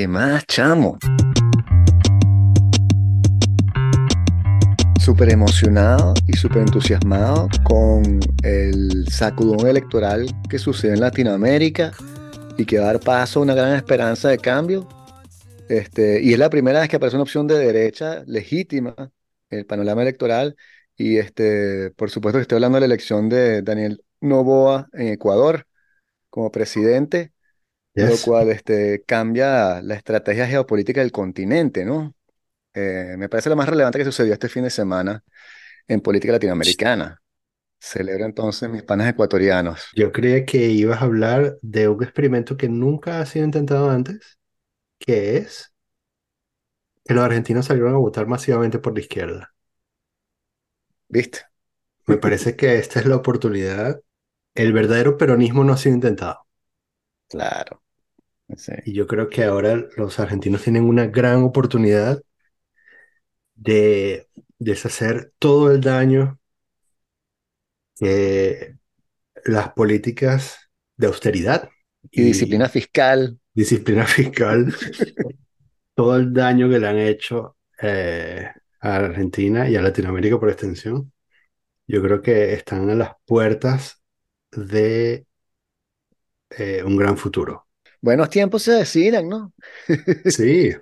¿Qué más, chamo? Súper emocionado y súper entusiasmado con el sacudón electoral que sucede en Latinoamérica y que va a dar paso a una gran esperanza de cambio. Este, y es la primera vez que aparece una opción de derecha legítima en el panorama electoral. Y este, por supuesto que estoy hablando de la elección de Daniel Noboa en Ecuador como presidente lo cual este, cambia la estrategia geopolítica del continente, ¿no? Eh, me parece lo más relevante que sucedió este fin de semana en política latinoamericana. Celebro entonces mis panas ecuatorianos. Yo creía que ibas a hablar de un experimento que nunca ha sido intentado antes, que es que los argentinos salieron a votar masivamente por la izquierda. ¿Viste? Me parece que esta es la oportunidad. El verdadero peronismo no ha sido intentado. Claro. Y yo creo que ahora los argentinos tienen una gran oportunidad de deshacer todo el daño que las políticas de austeridad y, disciplina fiscal. Disciplina fiscal. todo el daño que le han hecho eh, a Argentina y a Latinoamérica por extensión. Yo creo que están a las puertas de eh, un gran futuro. Buenos tiempos se decidan, ¿no? Sí.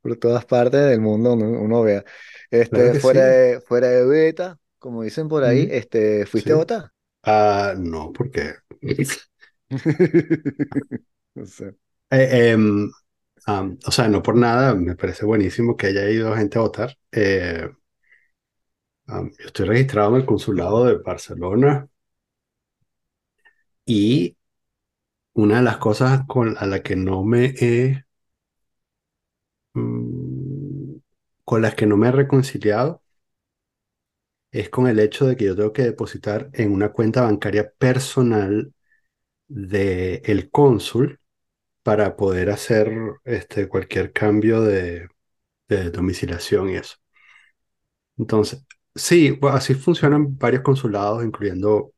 Por todas partes del mundo uno, vea. Este, fuera, de, fuera de beta, como dicen por ahí, este, ¿fuiste a votar? Ah, no, porque no sé. Eh, em, o sea, no por nada, me parece buenísimo que haya ido gente a votar. Eh, yo estoy registrado en el consulado de Barcelona y una de las cosas con, a la que no me he, mm, con las que no me he reconciliado es con el hecho de que yo tengo que depositar en una cuenta bancaria personal del el cónsul para poder hacer este, cualquier cambio de, de domiciliación y eso. Entonces, sí, así funcionan varios consulados, incluyendo...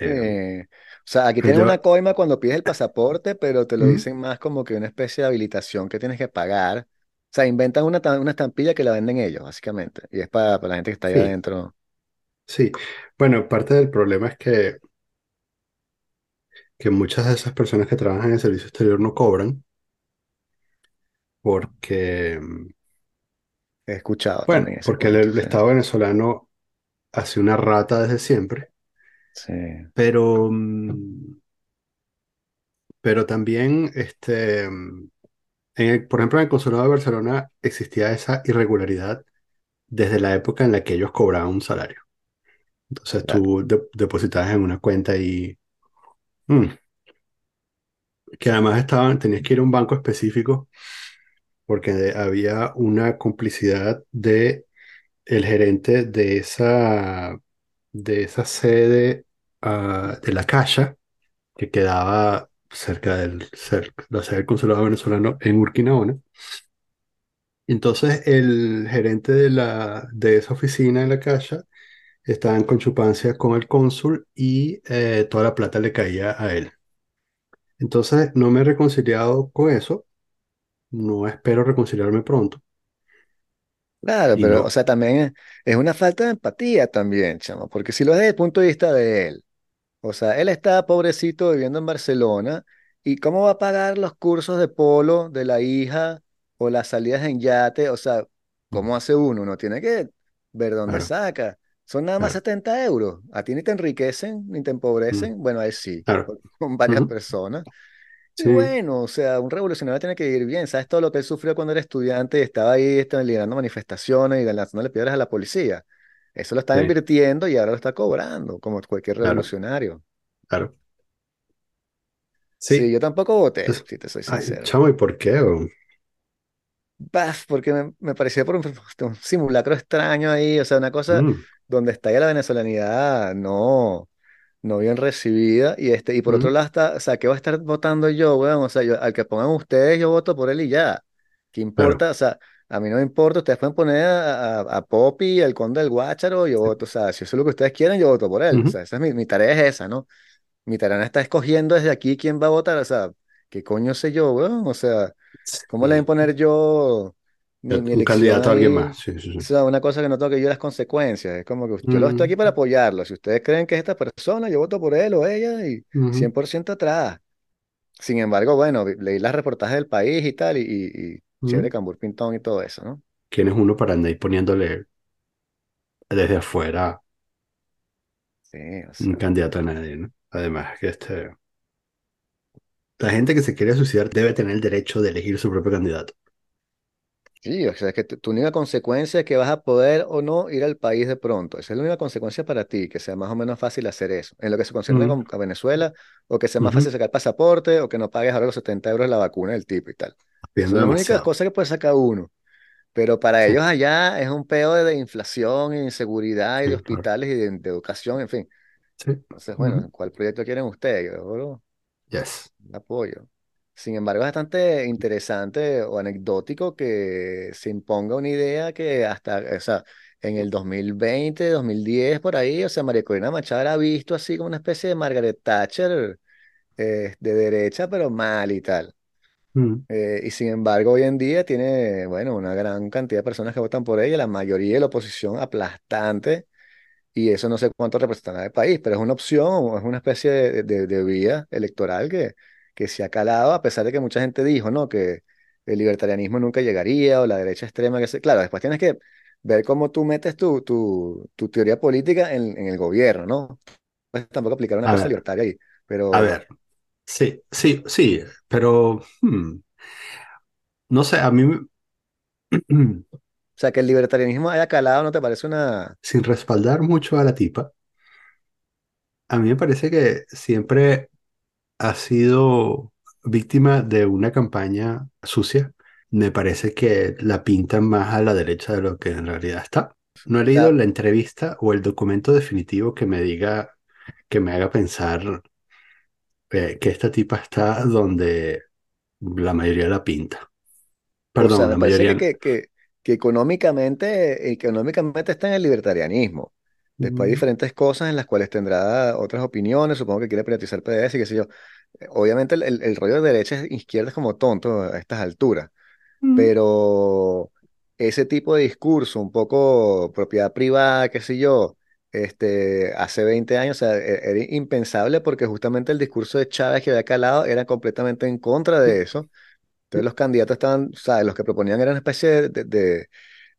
Eh, o sea, aquí tienes una coima cuando pides el pasaporte, pero te lo dicen más como que una especie de habilitación que tienes que pagar. O sea, inventan una, una estampilla que la venden ellos, básicamente. Y es para, la gente que está ahí adentro. Sí, bueno, parte del problema es que, que muchas de esas personas que trabajan en el servicio exterior no cobran porque, He escuchado bueno, también porque el, Estado venezolano hace una rata desde siempre Sí. Pero, mm, pero también, este, en por ejemplo, en el Consulado de Barcelona existía esa irregularidad desde la época en la que ellos cobraban un salario. Entonces tú depositabas en una cuenta y... Mm, que además estaban, tenías que ir a un banco específico porque había una complicidad de el gerente de esa, de esa sede Ah, de la Caixa, que quedaba cerca del, la sede del consulado venezolano en Urquinaona. Entonces el gerente de, la, de esa oficina de la Caixa estaba en conchupancia con el cónsul y eh, toda la plata le caía a él. Entonces no me he reconciliado con eso, no espero reconciliarme pronto. Claro, pero, o sea, también es, una falta de empatía también, chamo, porque si lo ves desde el punto de vista de él, o sea, él está pobrecito viviendo en Barcelona y ¿cómo va a pagar los cursos de polo de la hija o las salidas en yate? O sea, ¿cómo hace uno? Uno tiene que ver dónde saca. Son nada más 70 euros. A ti ni te enriquecen ni te empobrecen. Bueno, a él sí, con varias personas. Y bueno, o sea, un revolucionario tiene que ir bien. ¿Sabes todo lo que él sufrió cuando era estudiante y estaba ahí estaba liderando manifestaciones y lanzándole piedras a la policía? Eso lo está invirtiendo y ahora lo está cobrando, como cualquier revolucionario. Claro. Sí, yo tampoco voté, si te soy sincero. chamo, ¿y por qué? porque me, parecía por un, simulacro extraño ahí, o sea, una cosa mm. donde está ya la venezolanidad no, no bien recibida, y este, y por otro lado está, o sea, ¿qué voy a estar votando yo, weón? O sea, yo, al que pongan ustedes, yo voto por él y ya. ¿Qué importa? O sea, a mí no me importa, ustedes pueden poner a, a, Poppy, el conde del Guácharo, yo voto, o sea, si eso es lo que ustedes quieren, yo voto por él. O sea, esa es mi, mi, tarea es esa, ¿no? Mi tarea está escogiendo desde aquí quién va a votar, o sea, ¿qué coño sé yo, weón? O sea, ¿Cómo le voy a Sí. imponer yo mi, mi Un elección candidato a alguien más. Sí, sí, una cosa que no tengo que yo las consecuencias. Es como que yo lo estoy Mm, aquí para apoyarlo. Si ustedes creen que es esta persona, yo voto por él o ella y ujú, 100% atrás. Sin embargo, bueno, leí las reportajes del país y tal, y, y, y chévere. Cambur Pintón y todo eso, ¿no? ¿Quién es uno para andar poniéndole desde afuera Sí, o un sea. candidato a nadie, ¿no? Además, que este, la gente que se quiere suicidar debe tener el derecho de elegir su propio candidato. Sí, o sea, es que tu, única consecuencia es que vas a poder o no ir al país de pronto. Esa es la única consecuencia para ti, que sea más o menos fácil hacer eso. En lo que se concierne Ujú, con, a Venezuela, o que sea más fácil ujú. sacar pasaporte, o que no pagues ahora los 70 euros la vacuna del tipo y tal. Las únicas demasiado. cosas que puede sacar uno. Pero para Sí, ellos allá es un peo de, de inflación, inseguridad, y de sí, claro. hospitales, y de, de educación, en fin. Sí. Entonces, bueno, ¿cuál proyecto quieren ustedes? Yo, Yes. apoyo. Sin embargo, es bastante interesante o anecdótico que se imponga una idea que hasta, o sea, en el 2020, 2010, por ahí, o sea, María Corina Machado era visto así como una especie de Margaret Thatcher eh, de derecha, pero mal y tal. Mm, Eh, y sin embargo, hoy en día tiene, bueno, una gran cantidad de personas que votan por ella, la mayoría de la oposición aplastante y eso no sé cuánto representará el país, pero es una opción, es una especie de, de, de vía electoral que, que se ha calado, a pesar de que mucha gente dijo, ¿no? Que el libertarianismo nunca llegaría, o la derecha extrema, que se... Claro, después tienes que ver cómo tú metes tu, tu, tu teoría política en, en el gobierno, ¿no? Pues tampoco aplicar una A cosa ver, libertaria ahí, a pero, o ver. Sí, sí, sí, pero hmm, no sé, a mí, sea, que el libertarianismo haya calado, ¿no te parece una... sin respaldar mucho a la tipa, a mí me parece que siempre ha sido víctima de una campaña sucia. Me parece que la pintan más a la derecha de lo que en realidad está. No he O leído la entrevista o el documento definitivo que me diga, que me haga pensar eh, que esta tipa está donde la mayoría la pinta. O sea, Perdón, la parece que, mayoría... que, que, que económicamente, económicamente está en el libertarianismo. Después hay Mm, diferentes cosas en las cuales tendrá otras opiniones, supongo que quiere privatizar PDS y qué sé yo. Obviamente el, el, el rollo de derecha e izquierda es como tonto a estas alturas, mm, pero ese tipo de discurso, un poco propiedad privada, qué sé yo, este, hace 20 años, o sea, e- era impensable porque justamente el discurso de Chávez que había calado era completamente en contra de eso. Entonces los candidatos estaban, ¿sabes? Los que proponían eran una especie de, de- de,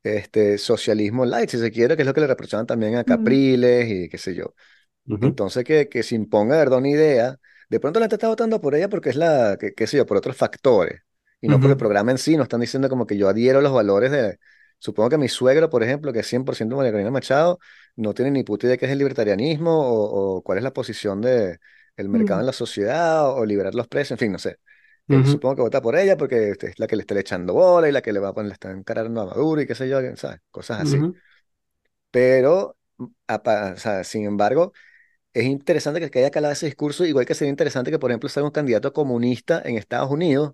este, socialismo light, si se quiere, que es lo que le reprochaban también a mm, Capriles y qué sé yo. ujú, Entonces que, que se imponga, de verdad, una idea. De pronto la gente está votando por ella porque es la, que, qué sé yo, por otros factores. Y no por el ujú, programa en sí, no están diciendo como que yo adhiero a los valores de... Supongo que mi suegro, por ejemplo, que es 100% María Corina Machado, no tiene ni puta idea qué es el libertarianismo o, o cuál es la posición de el mercado mm, en la sociedad o, o liberar los precios, en fin, no sé. Él ujú, supongo que vota por ella porque este, es la que le está echando bola y la que le va a poner, le está encarando a Maduro y qué sé yo, ¿sabes? Cosas así. ujú, Pero, apa- o sea, sin embargo, es interesante que, que haya calado ese discurso, igual que sería interesante que, por ejemplo, salga un candidato comunista en Estados Unidos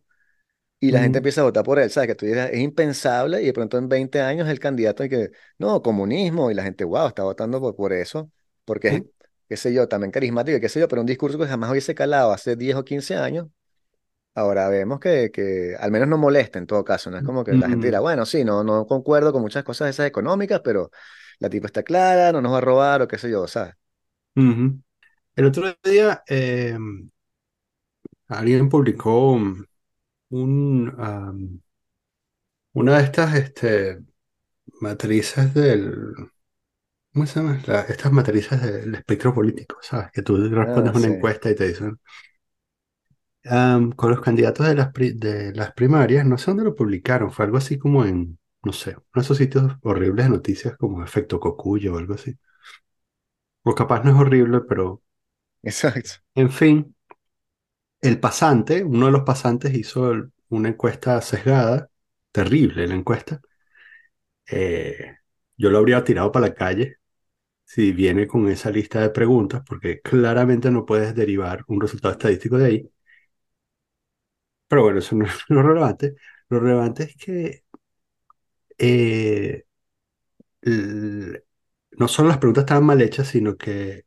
y la gente ujú, empieza a votar por él, ¿sabes? Que tú dices, es impensable y de pronto en 20 años el candidato que, no, comunismo y la gente, wow, está votando por, por eso, porque es, qué sé yo, también carismático y qué sé yo, pero un discurso que jamás hubiese calado hace 10 o 15 años. Ahora vemos que, que al menos no molesta en todo caso, no es como que la gente dirá, bueno, sí, no, no concuerdo con muchas cosas esas económicas, pero la tipa está clara, no nos va a robar o qué sé yo, ¿sabes? El otro día eh, alguien publicó un, una de estas este, matrices del... ¿Cómo se llama? La- estas matrices del espectro político, ¿sabes? Que tú Ah, respondes una sí. encuesta y te dicen... con los candidatos de las, pri- de las primarias, no sé dónde lo publicaron, fue algo así como en, no sé, uno de esos sitios horribles de noticias como Efecto Cocuyo o algo así. O capaz no es horrible, pero Exacto. en fin, el pasante, uno de los pasantes hizo el- una encuesta sesgada, terrible la encuesta. Eh, yo lo habría tirado para la calle si viene con esa lista de preguntas, porque claramente no puedes derivar un resultado estadístico de ahí. Pero bueno, eso no es lo relevante. Lo relevante es que eh, no solo las preguntas estaban mal hechas, sino que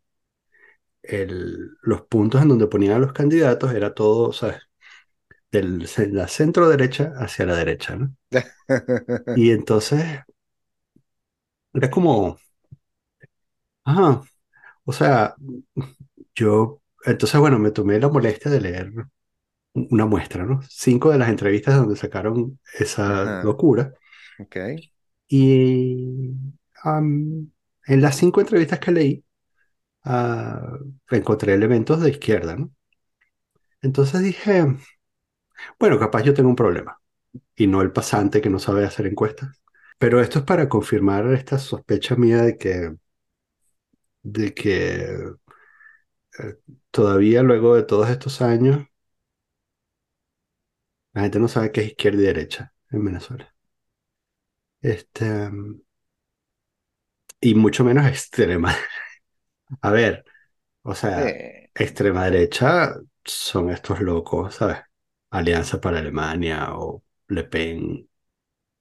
el- los puntos en donde ponían a los candidatos era todo, ¿sabes? de la centro derecha hacia la derecha, ¿no? Y entonces era como, ajá, o sea, yo, entonces bueno, me tomé la molestia de leer una muestra, ¿no? Cinco de las entrevistas donde sacaron esa Ajá, locura. ok. Y en las cinco entrevistas que leí, ah, encontré elementos de izquierda, ¿no? Entonces dije, bueno, capaz yo tengo un problema y no el pasante que no sabe hacer encuestas. Pero esto es para confirmar esta sospecha mía de que, de que eh, todavía luego de todos estos años, la gente no sabe qué es izquierda y derecha en Venezuela. Este, y mucho menos extrema. A ver, o sea, Eh, extrema derecha son estos locos, ¿sabes? Alianza para Alemania o Le Pen.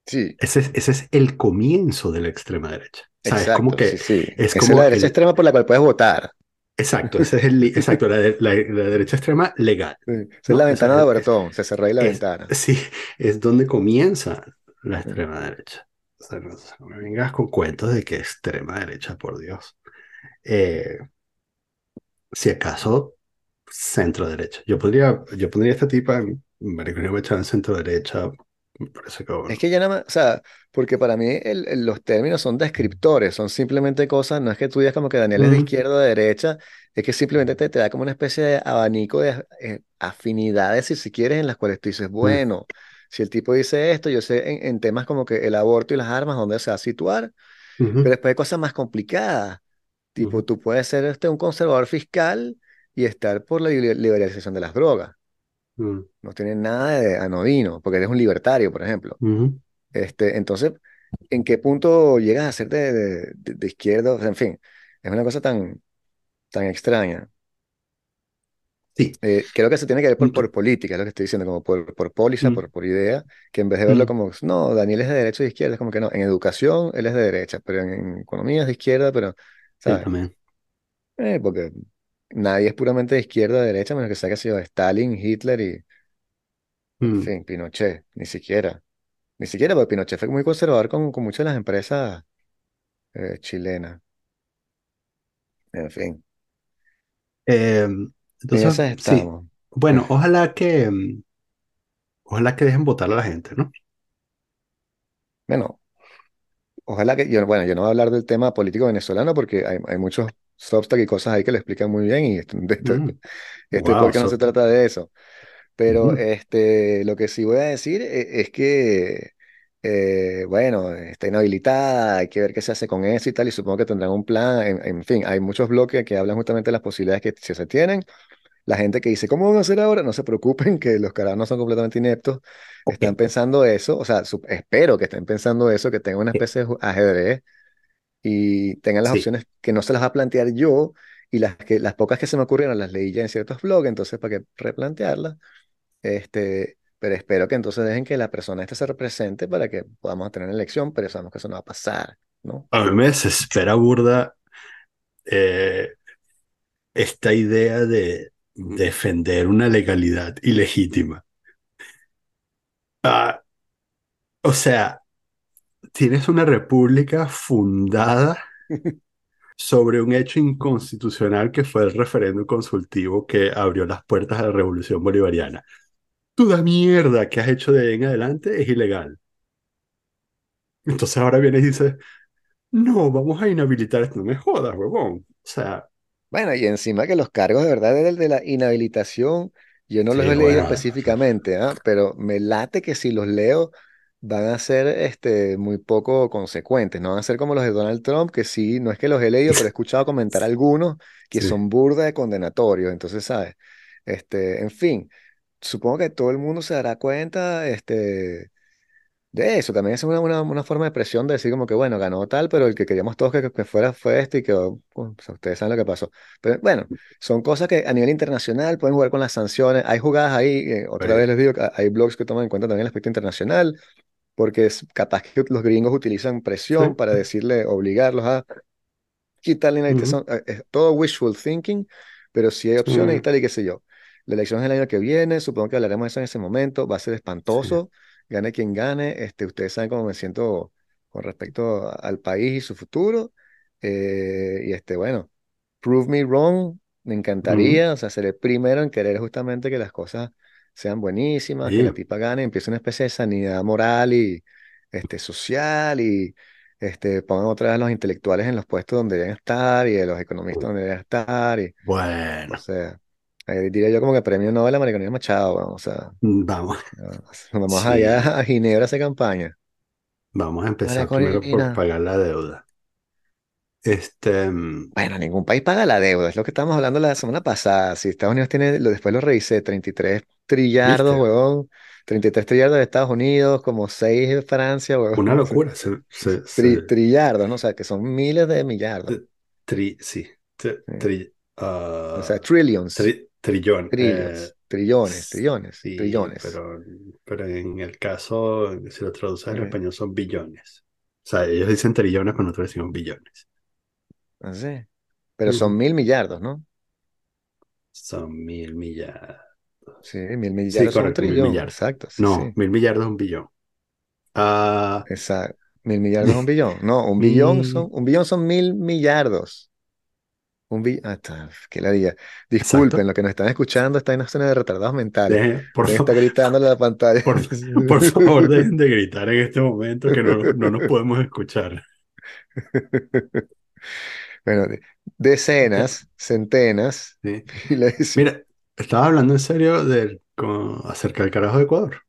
sí, Ese es, ese es el comienzo de la extrema derecha. ¿Sabes? Como exacto, que sí, sí. es es la como derecha el... extrema por la cual puedes votar. Exacto, ese es el... Exacto, la, de- la- la derecha extrema legal, Sí, Esa es la ventana de es, Bertón, se cerró ahí la es- ventana. sí, es donde comienza la extrema derecha. O sea, no, no me vengas con cuentos de que extrema derecha, por Dios. Eh, si acaso centro derecha. Yo podría, yo pondría esta tipa en Mariconio me en centro derecha. Me parece que Es que ya nada más, o sea, porque para mí el- el- los términos son descriptores, son simplemente cosas, no es que tú digas como que Daniel es de izquierda o de derecha, es que simplemente te, te da como una especie de abanico de eh, afinidades, si, si quieres, en las cuales tú dices, mm, bueno, si el tipo dice esto, yo sé en, en temas como que el aborto y las armas, dónde se va a situar, pero después hay cosas más complicadas, tipo, tú puedes ser este, un conservador fiscal y estar por la liber- liberalización de las drogas, mm, no tiene nada de anodino, porque eres un libertario, por ejemplo. Este, entonces, ¿en qué punto llegas a ser de, de, de- izquierda? O sea, en fin, es una cosa tan, tan extraña. Sí. Eh, creo que se tiene que ver por, por política, es lo que estoy diciendo, como por, por póliza, mm, por, por idea, que en vez de verlo mm. como, no, Daniel es de derecha o de izquierda, es como que no, en educación él es de derecha, pero en, en economía es de izquierda, pero, Sí, ¿sabes? también. Eh, porque nadie es puramente de izquierda o de derecha, menos que sea que sea Stalin, Hitler y, en Mm. fin, Pinochet, ni siquiera. Ni siquiera, porque Pinochet fue muy conservador con, con muchas de las empresas eh, chilenas. En fin. Eh, En entonces, sí. Bueno, ojalá que, mm, ojalá que dejen votar a la gente, ¿no? Bueno, ojalá que yo, bueno, yo no voy a hablar del tema político venezolano porque hay, hay muchos Substack y cosas ahí que lo explican muy bien y esto- de esto- Mm. este Wow, podcast no se so- trata de eso. Pero ujú, este, lo que sí voy a decir e- es, que, eh, bueno, está inhabilitada, hay que ver qué se hace con eso y tal, y supongo que tendrán un plan. En, en fin, hay muchos bloques que hablan justamente de las posibilidades que se tienen. La gente que dice, ¿cómo van a hacer ahora? No se preocupen, que los carajos no son completamente ineptos. Están pensando eso, o sea, espero que estén pensando eso, que tengan una eh, especie de ajedrez y tengan las Sí. opciones que no se las va a plantear yo y las, que, las pocas que se me ocurrieron las leí ya en ciertos blogs, entonces para que replantearlas. Este, pero espero que entonces dejen que la persona esta se represente para que podamos tener elección, pero sabemos que eso no va a pasar, ¿no? A mí me desespera burda eh, esta idea de defender una legalidad ilegítima. Ah, o sea, tienes una república fundada sobre un hecho inconstitucional que fue el referéndum consultivo que abrió las puertas a la revolución bolivariana. Toda mierda que has hecho de ahí en adelante es ilegal. Entonces ahora vienes y dices, no, vamos a inhabilitar esto. No me jodas, huevón. O sea, Bueno, y encima que los cargos de verdad del de la inhabilitación, yo no los sí, he leído bueno. específicamente, ¿ah? Pero me late que si los leo van a ser este, muy poco consecuentes, no van a ser como los de Donald Trump, que sí, no es que los he leído, pero he escuchado comentar algunos que Sí. son burda de condenatorios, entonces, ¿sabes? Este, en fin, supongo que todo el mundo se dará cuenta, este de eso, también es una, una, una forma de presión de decir como que, bueno, ganó tal, pero el que queríamos todos que, que fuera fue este y quedó, pues, ustedes saben lo que pasó. Pero bueno, son cosas que a nivel internacional pueden jugar con las sanciones. Hay jugadas ahí, eh, otra vez les digo que hay blogs que toman en cuenta también el aspecto internacional, porque es capaz que los gringos utilizan sí. presión para decirle, obligarlos a quitar la. Eh, Es todo wishful thinking, pero sí hay opciones y Sí. tal y qué sé yo. la elección es el año que viene, supongo que hablaremos de eso en ese momento, va a ser Sí. espantoso, gane quien gane, este, ustedes saben cómo me siento con respecto al país y su futuro, eh, y este, bueno, prove me wrong, me encantaría, o sea, ser el primero en querer justamente que las cosas sean buenísimas, que la tipa gane, empiece una especie de sanidad moral y este, social y este, pongan otra vez los intelectuales en los puestos donde deben estar y de los economistas donde deben estar. Y, o bueno, sea, eh, diría yo como que premio Nobel a Mariconía Machado, weón, o sea, vamos. no, vamos allá Sí, a Ginebra a hacer campaña. vamos a empezar primero por pagar la deuda. Este, mm, Bueno, ningún país paga la deuda, es lo que estábamos hablando la semana pasada. Si Estados Unidos tiene, después lo revisé, 33 trillardos, ¿viste? huevón, 33 trillardos de Estados Unidos, como 6 de Francia, huevón, Una locura. Se, se, tri- se- trillardos, ¿no? O sea, que son miles de millardos. tri, sí, ¿sí? tri- O sea, ah, trillions, tri- trillón. eh, trillions, trillones, s- trillones, sí, trillones. pero, pero en el caso, si lo traduces al español, son billones. O sea, ellos dicen trillones, pero nosotros decimos billones. así. Pero son mil millardos, ¿no? Son mil millardos. Sí, mil Sí, millardos son un correcto, mil trillón, exacto, sí, No, sí. mil millardos es un billón. Ah, Exacto. Mil millardos es un billón. No, un billón son, mm, un billón son mil millardos. Un billón, ah, está, qué ladilla. Disculpen, exacto. lo que nos están escuchando está en una zona de retardados mentales. Deje- por, estar gritándole a la pantalla. por, por favor, dejen de gritar en este momento que no, no nos podemos escuchar. Bueno, decenas, centenas, sí. Mira, estaba hablando en serio del, con- acerca del carajo de Ecuador.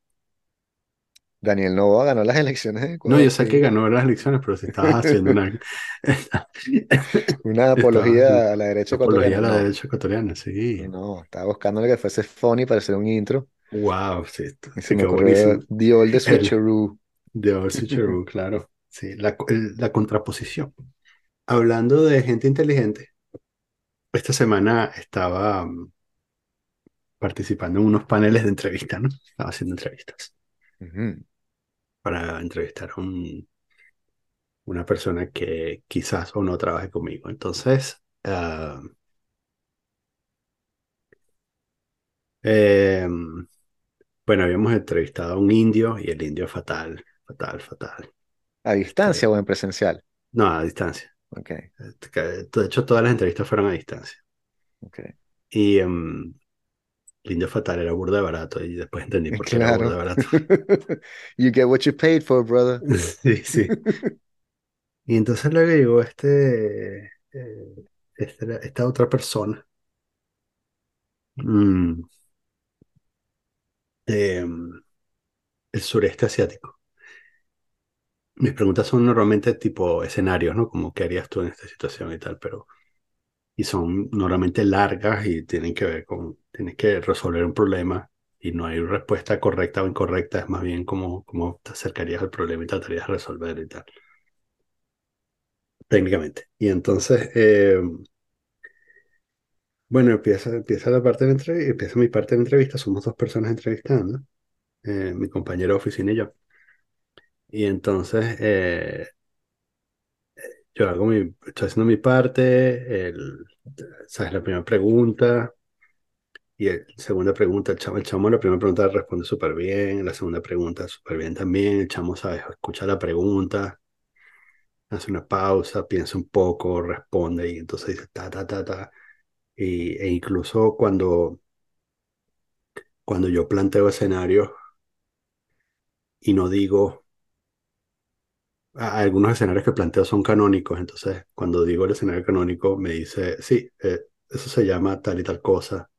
Daniel Noboa ganó las elecciones en No, yo sé que sí. ganó las elecciones, pero si estabas haciendo una, Una estabas apología a la derecha apología a ecuatoriana. la No, derecha ecuatoriana, sí. no. Estaba buscando que fuese funny para hacer un intro. Wow, sí, esto- Y se sí, me qué ocurrió buenísimo. The Old El Switcheroo. de All Switcheroo, claro. Sí, la, co- el- la contraposición. Hablando de gente inteligente, esta semana estaba participando en unos paneles de entrevista, ¿no? Estaba haciendo entrevistas para entrevistar a un- una persona que quizás o no trabaje conmigo. Entonces, ah, eh, bueno, habíamos entrevistado a un indio y el indio fatal, fatal, fatal. ¿A distancia o en presencial? no, a distancia. Ok, Este, De hecho, todas las entrevistas fueron a distancia. ok. Y em, el indio fatal era burda de barato y después entendí por qué era burda de Claro. barato. You get what you paid for, brother. Sí, sí. Y entonces luego llegó este, eh, este- esta otra persona mm, de, mm, el sureste asiático. Mis preguntas son normalmente tipo escenarios, ¿no? Como qué harías tú en esta situación y tal, pero y son normalmente largas y tienen que ver con, tienes que resolver un problema y no hay respuesta correcta o incorrecta, es más bien como cómo te acercarías al problema y tratarías de resolver y tal, técnicamente. Y entonces, eh, bueno, empieza, empieza la parte de empieza mi parte de entrevista, somos dos personas entrevistando, eh, mi compañero de oficina y yo. Y entonces, eh, yo hago mi, estoy haciendo mi parte, el, sabes, la primera pregunta, y la segunda pregunta, el chamo, el chamo la primera pregunta responde súper bien, la segunda pregunta súper bien también, el chamo, sabes, escucha la pregunta, hace una pausa, piensa un poco, responde, y entonces dice ta, ta, ta, ta, y, e incluso cuando, cuando yo planteo escenarios y no digo, algunos escenarios que planteo son canónicos, entonces cuando digo el escenario canónico me dice, sí, eh, eso se llama tal y tal cosa,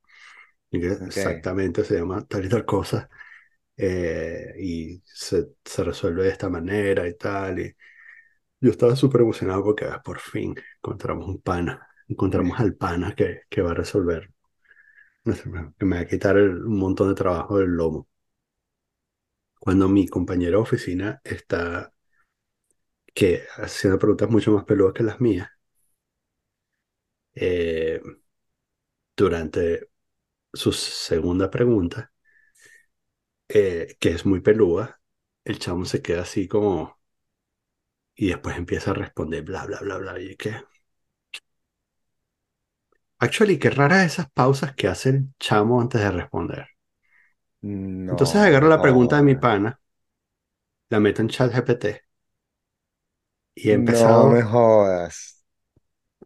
y que Ok. exactamente se llama tal y tal cosa, eh, y se, se resuelve de esta manera y tal, y yo estaba súper emocionado porque ah, por fin encontramos un pana, encontramos al pana que, que va a resolver, que me va a quitar el- un montón de trabajo del lomo. Cuando mi compañero de oficina está que haciendo preguntas mucho más peludas que las mías, eh, durante su segunda pregunta, eh, que es muy pelúa, el chamo se queda así como, y después empieza a responder bla, bla, bla, bla, y qué. Actually, qué raras esas pausas que hace el chamo antes de responder. Entonces agarro la pregunta de mi pana, la meto en ChatGPT y he No me empezado, jodas.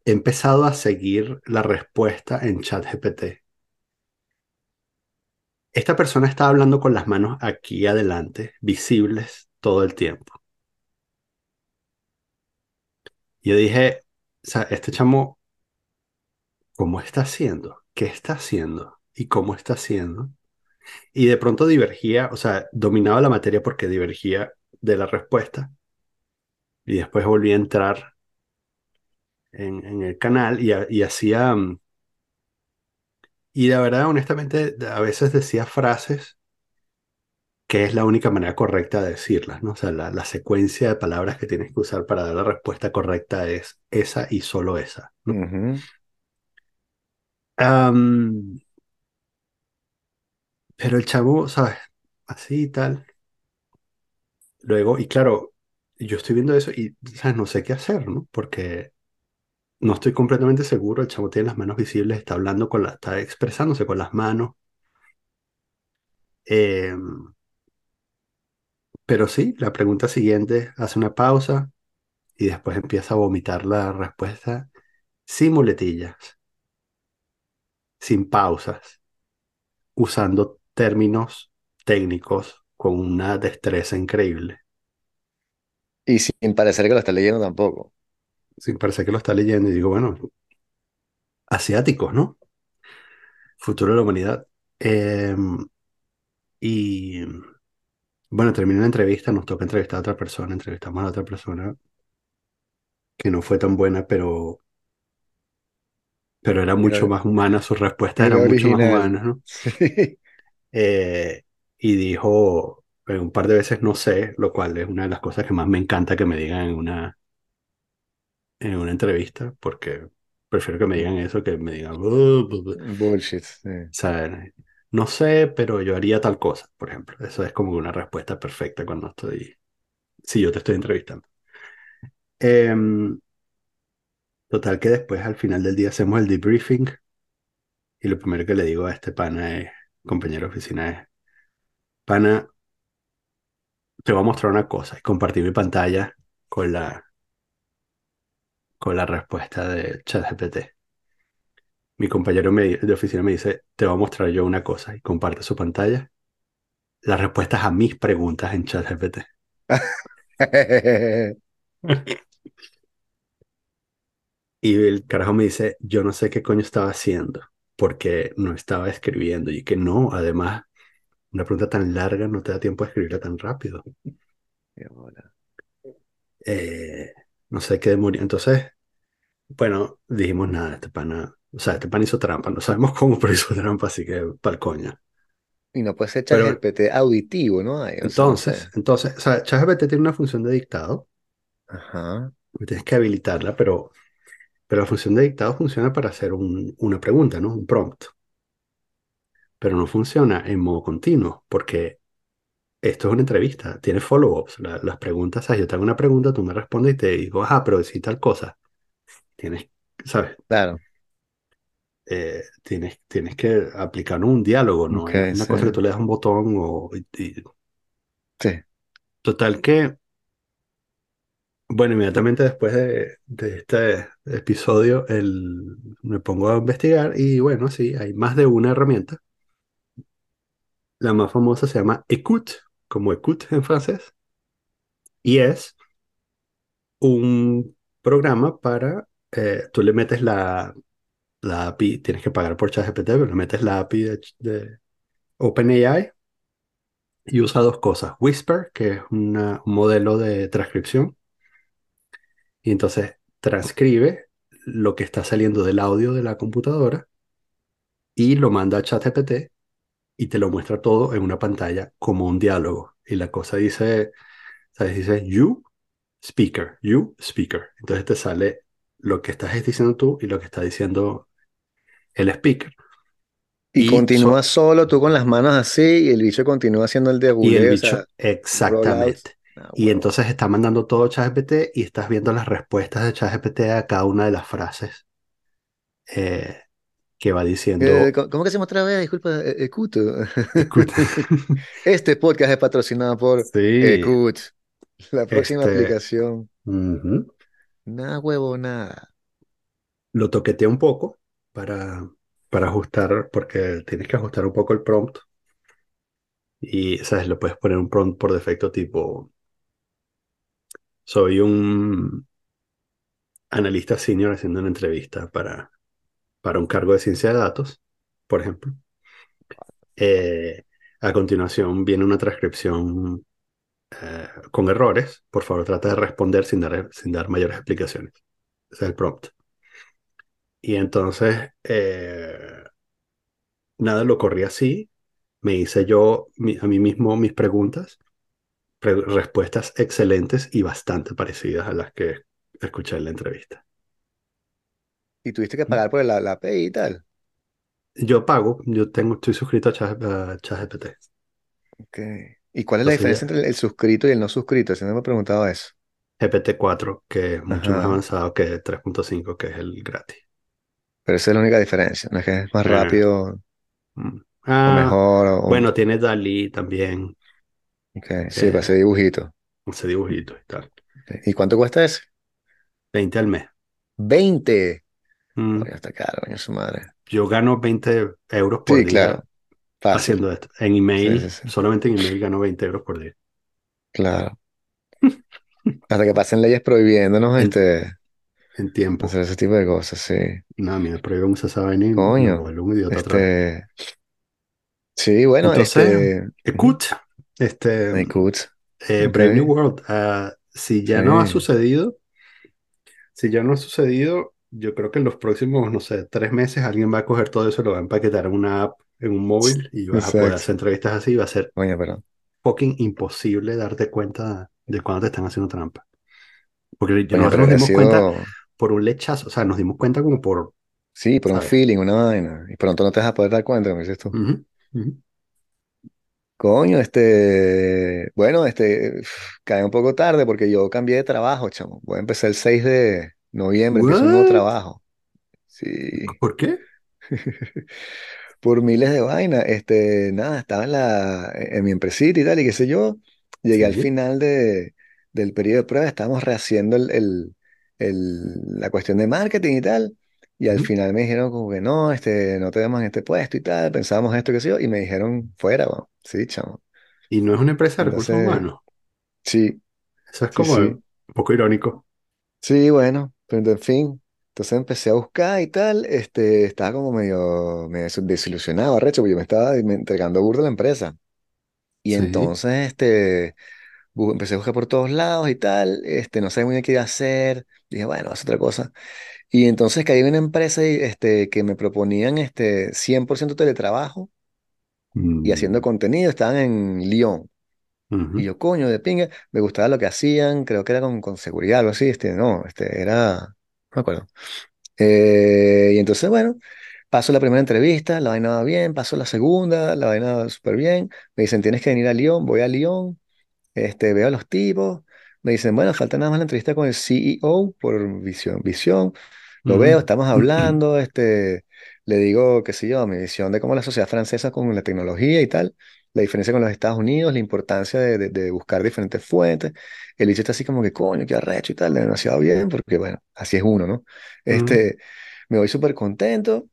he empezado a seguir la respuesta en ChatGPT. Esta persona está hablando con las manos aquí adelante, visibles todo el tiempo. Y yo dije, o sea, este chamo, ¿cómo está haciendo? ¿Qué está haciendo? ¿Y cómo está haciendo? Y de pronto divergía, o sea, dominaba la materia porque divergía de la respuesta. Y después volví a entrar en, en el canal y, y hacía, mm, y la verdad, honestamente, a veces decía frases que es la única manera correcta de decirlas, ¿no? O sea, la, la secuencia de palabras que tienes que usar para dar la respuesta correcta es esa y solo esa, ¿no? Pero el chavo, ¿sabes? Así y tal. Luego, y claro, yo estoy viendo eso y, ¿sabes? No sé qué hacer, ¿no? Porque no estoy completamente seguro. El chavo tiene las manos visibles, está hablando con la, está expresándose con las manos. Em, pero sí, la pregunta siguiente hace una pausa y después empieza a vomitar la respuesta sin muletillas, sin pausas, usando términos técnicos con una destreza increíble, Y sin parecer que lo está leyendo tampoco. sin parecer que lo está leyendo y digo, bueno, asiáticos, ¿no? Futuro de la humanidad. Em, y bueno, termina la entrevista, nos toca entrevistar a otra persona, entrevistamos a otra persona que no fue tan buena, pero, pero era mucho más humana, sus respuestas era eran mucho más humanas, ¿no? Sí. Eh, y dijo eh, un par de veces no sé, lo cual es una de las cosas que más me encanta que me digan en una, en una entrevista, porque prefiero que me digan eso que me digan, Bullshit. sea, no sé, pero yo haría tal cosa, por ejemplo. Eso es como una respuesta perfecta cuando estoy, si yo te estoy entrevistando. Em, total que después al final del día hacemos el debriefing y lo primero que le digo a este pana es, compañero de oficina es, pana, te voy a mostrar una cosa y compartí mi pantalla con la, con la respuesta de ChatGPT. Mi compañero de oficina me dice, te voy a mostrar yo una cosa y comparte su pantalla. Las respuestas a mis preguntas en ChatGPT. Y el carajo me dice, yo no sé qué coño estaba haciendo, porque no estaba escribiendo. Y que no, además, una pregunta tan larga no te da tiempo de escribirla tan rápido. Qué. Eh, no sé qué demonios. Entonces, bueno, dijimos nada, este pana, o sea, este pana hizo trampa, no sabemos cómo, pero hizo trampa, así que pa'l coño. Y no puede ser ChatGPT auditivo, ¿no? Ay, o sea, entonces, entonces, o sea, ChatGPT tiene una función de dictado, Ajá. tienes que habilitarla, pero, pero la función de dictado funciona para hacer un- una pregunta, ¿no? Un prompt, pero no funciona en modo continuo, porque esto es una entrevista, tiene follow-ups, la- las preguntas, ¿sabes? Yo te hago una pregunta, tú me respondes y te digo, ah, pero decir tal cosa, tienes, ¿sabes? Claro. eh, tienes, tienes que aplicar un diálogo, ¿no? Ok, No es una sí. cosa que tú le das un botón o... y- Sí. total que, bueno, inmediatamente después de, de este episodio, el, me pongo a investigar y bueno, sí, hay más de una herramienta. La más famosa se llama Écoute, como écoute en francés, y es un programa para, eh, tú le metes la, la API, tienes que pagar por ChatGPT, pero le metes la API de, OpenAI y usa dos cosas. Whisper, que es un modelo de transcripción, y entonces transcribe lo que está saliendo del audio de la computadora y lo manda a ChatGPT y te lo muestra todo en una pantalla como un diálogo. Y la cosa dice, ¿sabes? Dice you speaker, you speaker. Entonces te sale lo que estás diciendo tú y lo que está diciendo el speaker. Y Y, continúa so- solo tú con las manos así y el bicho continúa haciendo el y el sea, bicho, exactamente. Ah, Y entonces está mandando todo ChatGPT y estás viendo las respuestas de ChatGPT a cada una de las frases. Eh, que va Eh, diciendo, ¿cómo cómo que se otra vez? Disculpa, eh, Ecuto. escucha, Este podcast es patrocinado por sí, Ecut, la próxima este, aplicación. ujú, Nada huevo, nada. lo toqueteé un poco para, para ajustar, porque tienes que ajustar un poco el prompt y, ¿sabes? Lo puedes poner un prompt por defecto tipo, soy un analista senior haciendo una entrevista para, para un cargo de ciencia de datos, por ejemplo. Eh, a continuación viene una transcripción eh, con errores. Por favor, trata de responder sin dar, sin dar mayores explicaciones. Ese es el prompt. Y entonces, eh, nada, lo corrí así. Me hice yo a mí mismo mis preguntas, pre- respuestas excelentes y bastante parecidas a las que escuché en la entrevista. Y tuviste que pagar por la, la API y tal. Yo pago, yo tengo, estoy suscrito a Chat- a ChatGPT. Ok. ¿Y cuál es la Entonces diferencia entre el, el suscrito y el no suscrito? Si no me he preguntado eso. GPT-4, que es mucho más avanzado que 3.5, que es el gratis. Pero esa es la única diferencia. No es que es más Eh, rápido mm. o Ah, mejor o... bueno, tiene Dalí también, ok, Sí, para ese eh, dibujito. ese dibujito y tal. ¿Y cuánto cuesta ese? 20 al mes. 20. Mm, está caro, coño, su madre. Yo gano 20 euros por Sí, día claro. Fácil. haciendo esto. En sí, email, sí. solamente en email gano 20 euros por día. Claro. Hasta que pasen leyes prohibiéndonos En, este, en tiempo. hacer ese tipo de cosas, sí. No, a mí me prohíben usar esa vaina Coño. un idiota. Este. Sí, bueno, Entonces, este. escucha, este, cool. eh. Brave New World, ah, si ya no ha sucedido, si ya no ha sucedido, yo creo que en los próximos, no sé, tres meses alguien va a coger todo eso, lo va a empaquetar en una app, en un móvil y vas a poder hacer entrevistas así y va a ser Coño, pero. fucking imposible darte cuenta de cuando te están haciendo trampa. Porque Coño, nosotros nos dimos cuenta por un lechazo, o sea, nos dimos cuenta como por, Sí, por un feeling, una vaina. Y pronto no te vas a poder dar cuenta, como dices tú. Coño, este. Bueno, este. Cae un poco tarde porque yo cambié de trabajo, chamo. Voy a empezar el 6 de noviembre, empiezo un nuevo What? trabajo. Sí. ¿Por qué? por miles de vainas. Este, nada, estaba en la, en mi empresita y tal, y qué sé yo. Llegué al final de, del periodo de prueba, estábamos rehaciendo el, el- el- la cuestión de marketing y tal. Y al final me dijeron como que no, este, no te vemos en este puesto y tal, pensábamos esto, qué sé yo, y me dijeron fuera. Sí, chamo. Y no es una empresa de recursos humanos. sí, Eso es sí, como un poco irónico. Sí, bueno, pero en fin. Entonces empecé a buscar y tal, este, estaba como medio, medio desilusionado, arrecho, porque yo me estaba me entregando burda a la empresa. Y Sí. entonces, este, empecé a buscar por todos lados y tal, este, no sabía muy bien qué iba a hacer, dije, bueno, haz otra cosa. Y entonces caí en una empresa y, este, que me proponían, este, 100% teletrabajo y haciendo Mm, contenido, estaban en Lyon. Y yo, coño, de pinga, me gustaba lo que hacían, creo que era con, con seguridad, algo así, este, no, este, era, no me acuerdo. Eh, y entonces, bueno, paso la primera entrevista, la vaina va bien, paso la segunda, la vaina va súper bien, me dicen, tienes que venir a Lyon, voy a Lyon. Este, veo a los tipos, me dicen, bueno, falta nada más la entrevista con el CEO por visión, visión. Lo veo, ujú. estamos hablando, este, le digo, qué sé yo, mi visión de cómo la sociedad francesa con la tecnología y tal, la diferencia con los Estados Unidos, la importancia de, de- de buscar diferentes fuentes. El bicho está así como que, coño, qué arrecho y tal, demasiado bien, porque bueno, así es uno, ¿no? Ujú, Este, me voy súper contento.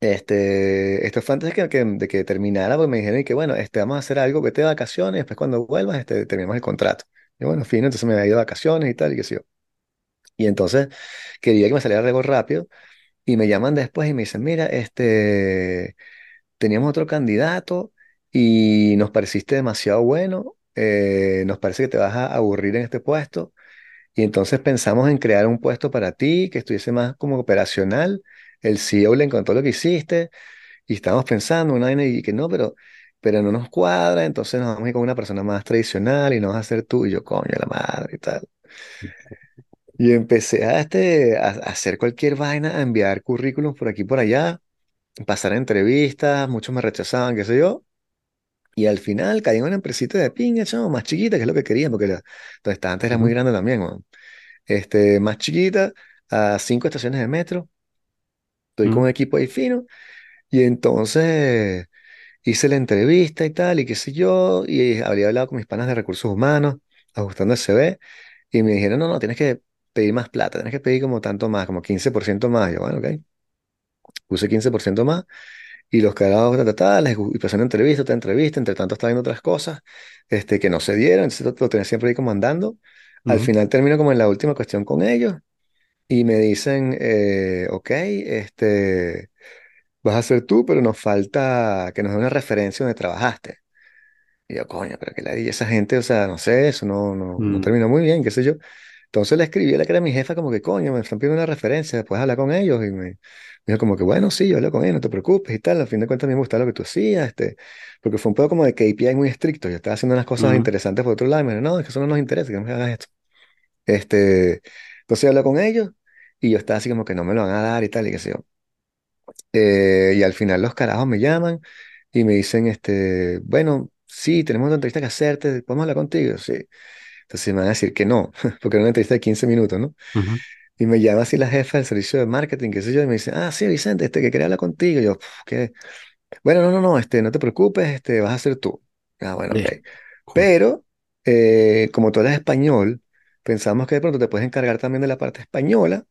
Este, esto fue antes de que, que- de que terminara, porque me dijeron que bueno, este, vamos a hacer algo, vete de vacaciones, después cuando vuelvas, este, terminamos el contrato. Y bueno, fino, entonces me había ido de vacaciones y tal, y qué sé yo. Y entonces quería que me saliera algo rápido, y me llaman después y me dicen, mira, este, teníamos otro candidato y nos pareciste demasiado bueno, eh, nos parece que te vas a aburrir en este puesto, y entonces pensamos en crear un puesto para ti que estuviese más como operacional. El CEO le encantó lo que hiciste y estábamos pensando una vaina y que no, pero, pero no nos cuadra, entonces nos vamos a ir con una persona más tradicional y no vas a ser tú y yo, coño, la madre y tal. Y empecé a, este, a, a hacer cualquier vaina, a enviar currículums por aquí y por allá, pasar entrevistas, muchos me rechazaban, qué sé yo. Y al final caí en una empresita de pinga, chamo, más chiquita, que es lo que quería, porque la, donde estaba antes era muy grande también, weón. Este, más chiquita, a cinco estaciones de metro, Estoy con un mm, equipo ahí fino y entonces hice la entrevista y tal, y qué sé yo, y habría hablado con mis panas de recursos humanos, ajustando el CV, y me dijeron, no, no, tienes que pedir más plata, tienes que pedir como tanto más, como 15% más. Yo, bueno, ok, puse 15% más, y los carajos, ta, ta, ta, les y pasó una entrevista, otra entrevista, entre tanto estaba viendo otras cosas, este, que no se dieron, entonces lo, lo tenía siempre ahí como andando. Al ujú, final termino como en la última cuestión con ellos, y me dicen, eh, ok, este, vas a ser tú, pero nos falta que nos dé una referencia donde trabajaste. Y yo, coño, pero que la di esa gente, o sea, no sé, eso no, no, no mm, terminó muy bien, qué sé yo. Entonces le escribí a la que era mi jefa como que, coño, me están pidiendo una referencia, después hablar con ellos. Y me, me dijo como que, bueno, sí, yo hablo con ellos, no te preocupes y tal. Al fin de cuentas a mí me gustaba lo que tú hacías, este, porque fue un poco como de KPI muy estricto. Yo estaba haciendo unas cosas mm, interesantes por otro lado y me dijo, no, es que eso no nos interesa, que no me hagas esto. Este, entonces hablé con ellos y yo estaba así como que no me lo van a dar y tal, y qué sé yo. Eh, y al final los carajos me llaman y me dicen, este, bueno, sí, tenemos una entrevista que hacerte, ¿podemos hablar contigo? Sí. Entonces me van a decir que no, porque era una entrevista de 15 minutos, ¿no? Y me llama así la jefa del servicio de marketing, qué sé yo, y me dice, ah, sí, Vicente, este, que quería hablar contigo. Y yo, "Pf, ¿qué? Bueno, no, no, no, este, no te preocupes, este, vas a ser tú. Ah, bueno, ok. eh, cool, Pero, eh, como tú eres español, pensamos que de pronto te puedes encargar también de la parte española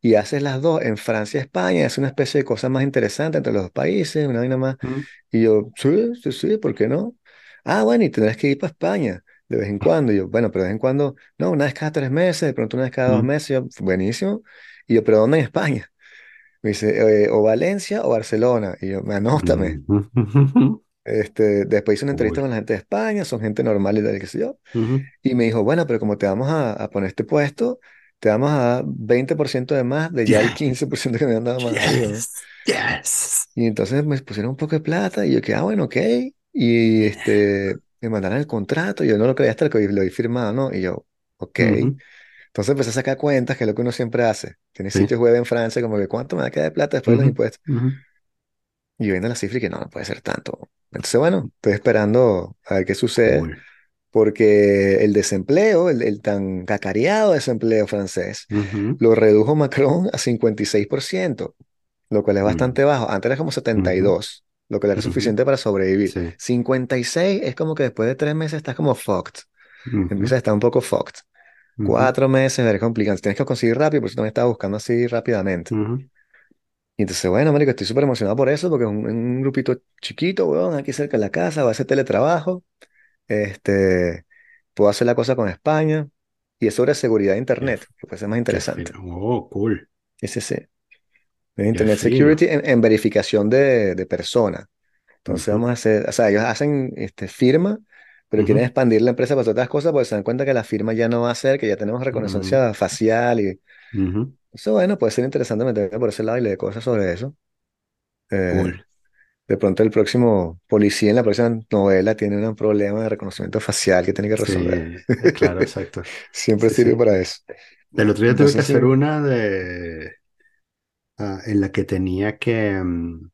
y haces las dos en Francia y España, es una especie de cosa más interesante entre los dos países, una vaina más. Y yo, sí, sí, sí, ¿por qué no? Ah, bueno, y tendrás que ir para España de vez en cuando. Y yo, bueno, pero de vez en cuando, no, una vez cada tres meses, de pronto una vez cada dos meses. Yo, buenísimo. Y yo, ¿pero dónde en España? Me dice, "Eh, o Valencia o Barcelona. Y yo, anótame. Este, después hice una entrevista cool, con la gente de España, son gente normal y tal, qué sé yo. ujú. Y me dijo, bueno, pero como te vamos a, a poner este puesto, te vamos a dar 20% de más de ya el Yeah, 15% que me han dado más. Yes, yes, Y entonces me pusieron un poco de plata y yo que, ah, bueno, ok. Y este, me mandaron el contrato, y yo no lo creía hasta que lo vi firmado, ¿no? Y yo, ok. ujú, Entonces empecé a sacar cuentas, que es lo que uno siempre hace. Tiene sí, sitios web en Francia, como que, ¿cuánto me va a quedar de plata después de los impuestos? ujú, Y yo viendo la cifra y que no, no puede ser tanto. Entonces, bueno, estoy esperando a ver qué sucede, cool, porque el desempleo, el, el tan cacareado desempleo francés, ujú, lo redujo Macron a 56%, lo cual es mm, bastante bajo. Antes era como ujú, 72, lo cual era ujú, suficiente para sobrevivir. sí, 56 es como que después de tres meses estás como fucked. ujú, Empieza a estar un poco fucked. Cuatro meses es complicado. Tienes que conseguir rápido, por eso también estaba buscando así rápidamente. Y entonces, bueno, marico, estoy súper emocionado por eso, porque es un, un grupito chiquito, weón, aquí cerca de la casa, va a hacer teletrabajo. Este, puedo hacer la cosa con España. Y es sobre seguridad de Internet, que puede ser más interesante. oh, cool, Ese sí. Qué Internet Security en, en verificación de, de persona. Entonces ujú, vamos a hacer, o sea, ellos hacen este, firma, pero quieren ujú, expandir la empresa para hacer otras cosas porque se dan cuenta que la firma ya no va a ser, que ya tenemos reconocimiento facial y eso, bueno, puede ser interesante meterme por ese lado y leer cosas sobre eso. cool, Eh, de pronto el próximo policía en la próxima novela tiene un problema de reconocimiento facial que tiene que sí, resolver. eh, claro, exacto, Siempre sí, sirve sí. para eso. El otro día tuve que hacer sí. una de, ah, en la que tenía que mm,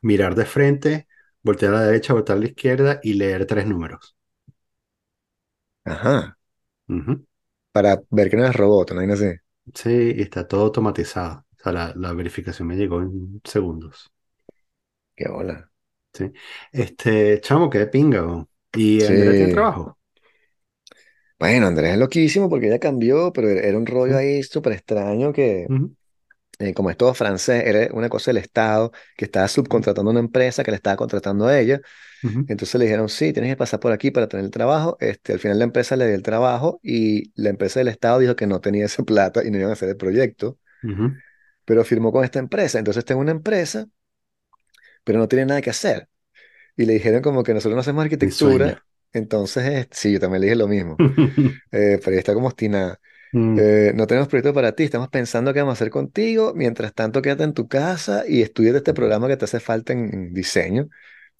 mirar de frente, voltear a la derecha, voltear a la izquierda y leer tres números. Ajá. Ujú. Para ver que no es robot, no hay sé. Sí, y está todo automatizado. O sea, la, la verificación me llegó en segundos. Qué bola. Sí. Este, chamo, qué pinga. weón. ¿Y Andrea tiene trabajo? Bueno, Andrés es loquísimo porque ella cambió, pero era un rollo ahí súper extraño que, eh, como es todo francés, era una cosa del Estado que estaba subcontratando a una empresa que le estaba contratando a ella. Entonces le dijeron, sí, tienes que pasar por aquí para tener el trabajo. Este, al final la empresa le dio el trabajo y la empresa del Estado dijo que no tenía esa plata y no iban a hacer el proyecto, ujú. pero firmó con esta empresa. Entonces tengo una empresa, pero no tiene nada que hacer. Y le dijeron como que nosotros no hacemos arquitectura. Entonces, eh, sí, yo también le dije lo mismo. Eh, pero ella está como obstinada. Mm, Eh, no tenemos proyecto para ti, estamos pensando qué vamos a hacer contigo. Mientras tanto, quédate en tu casa y estudia este programa que te hace falta en, en diseño,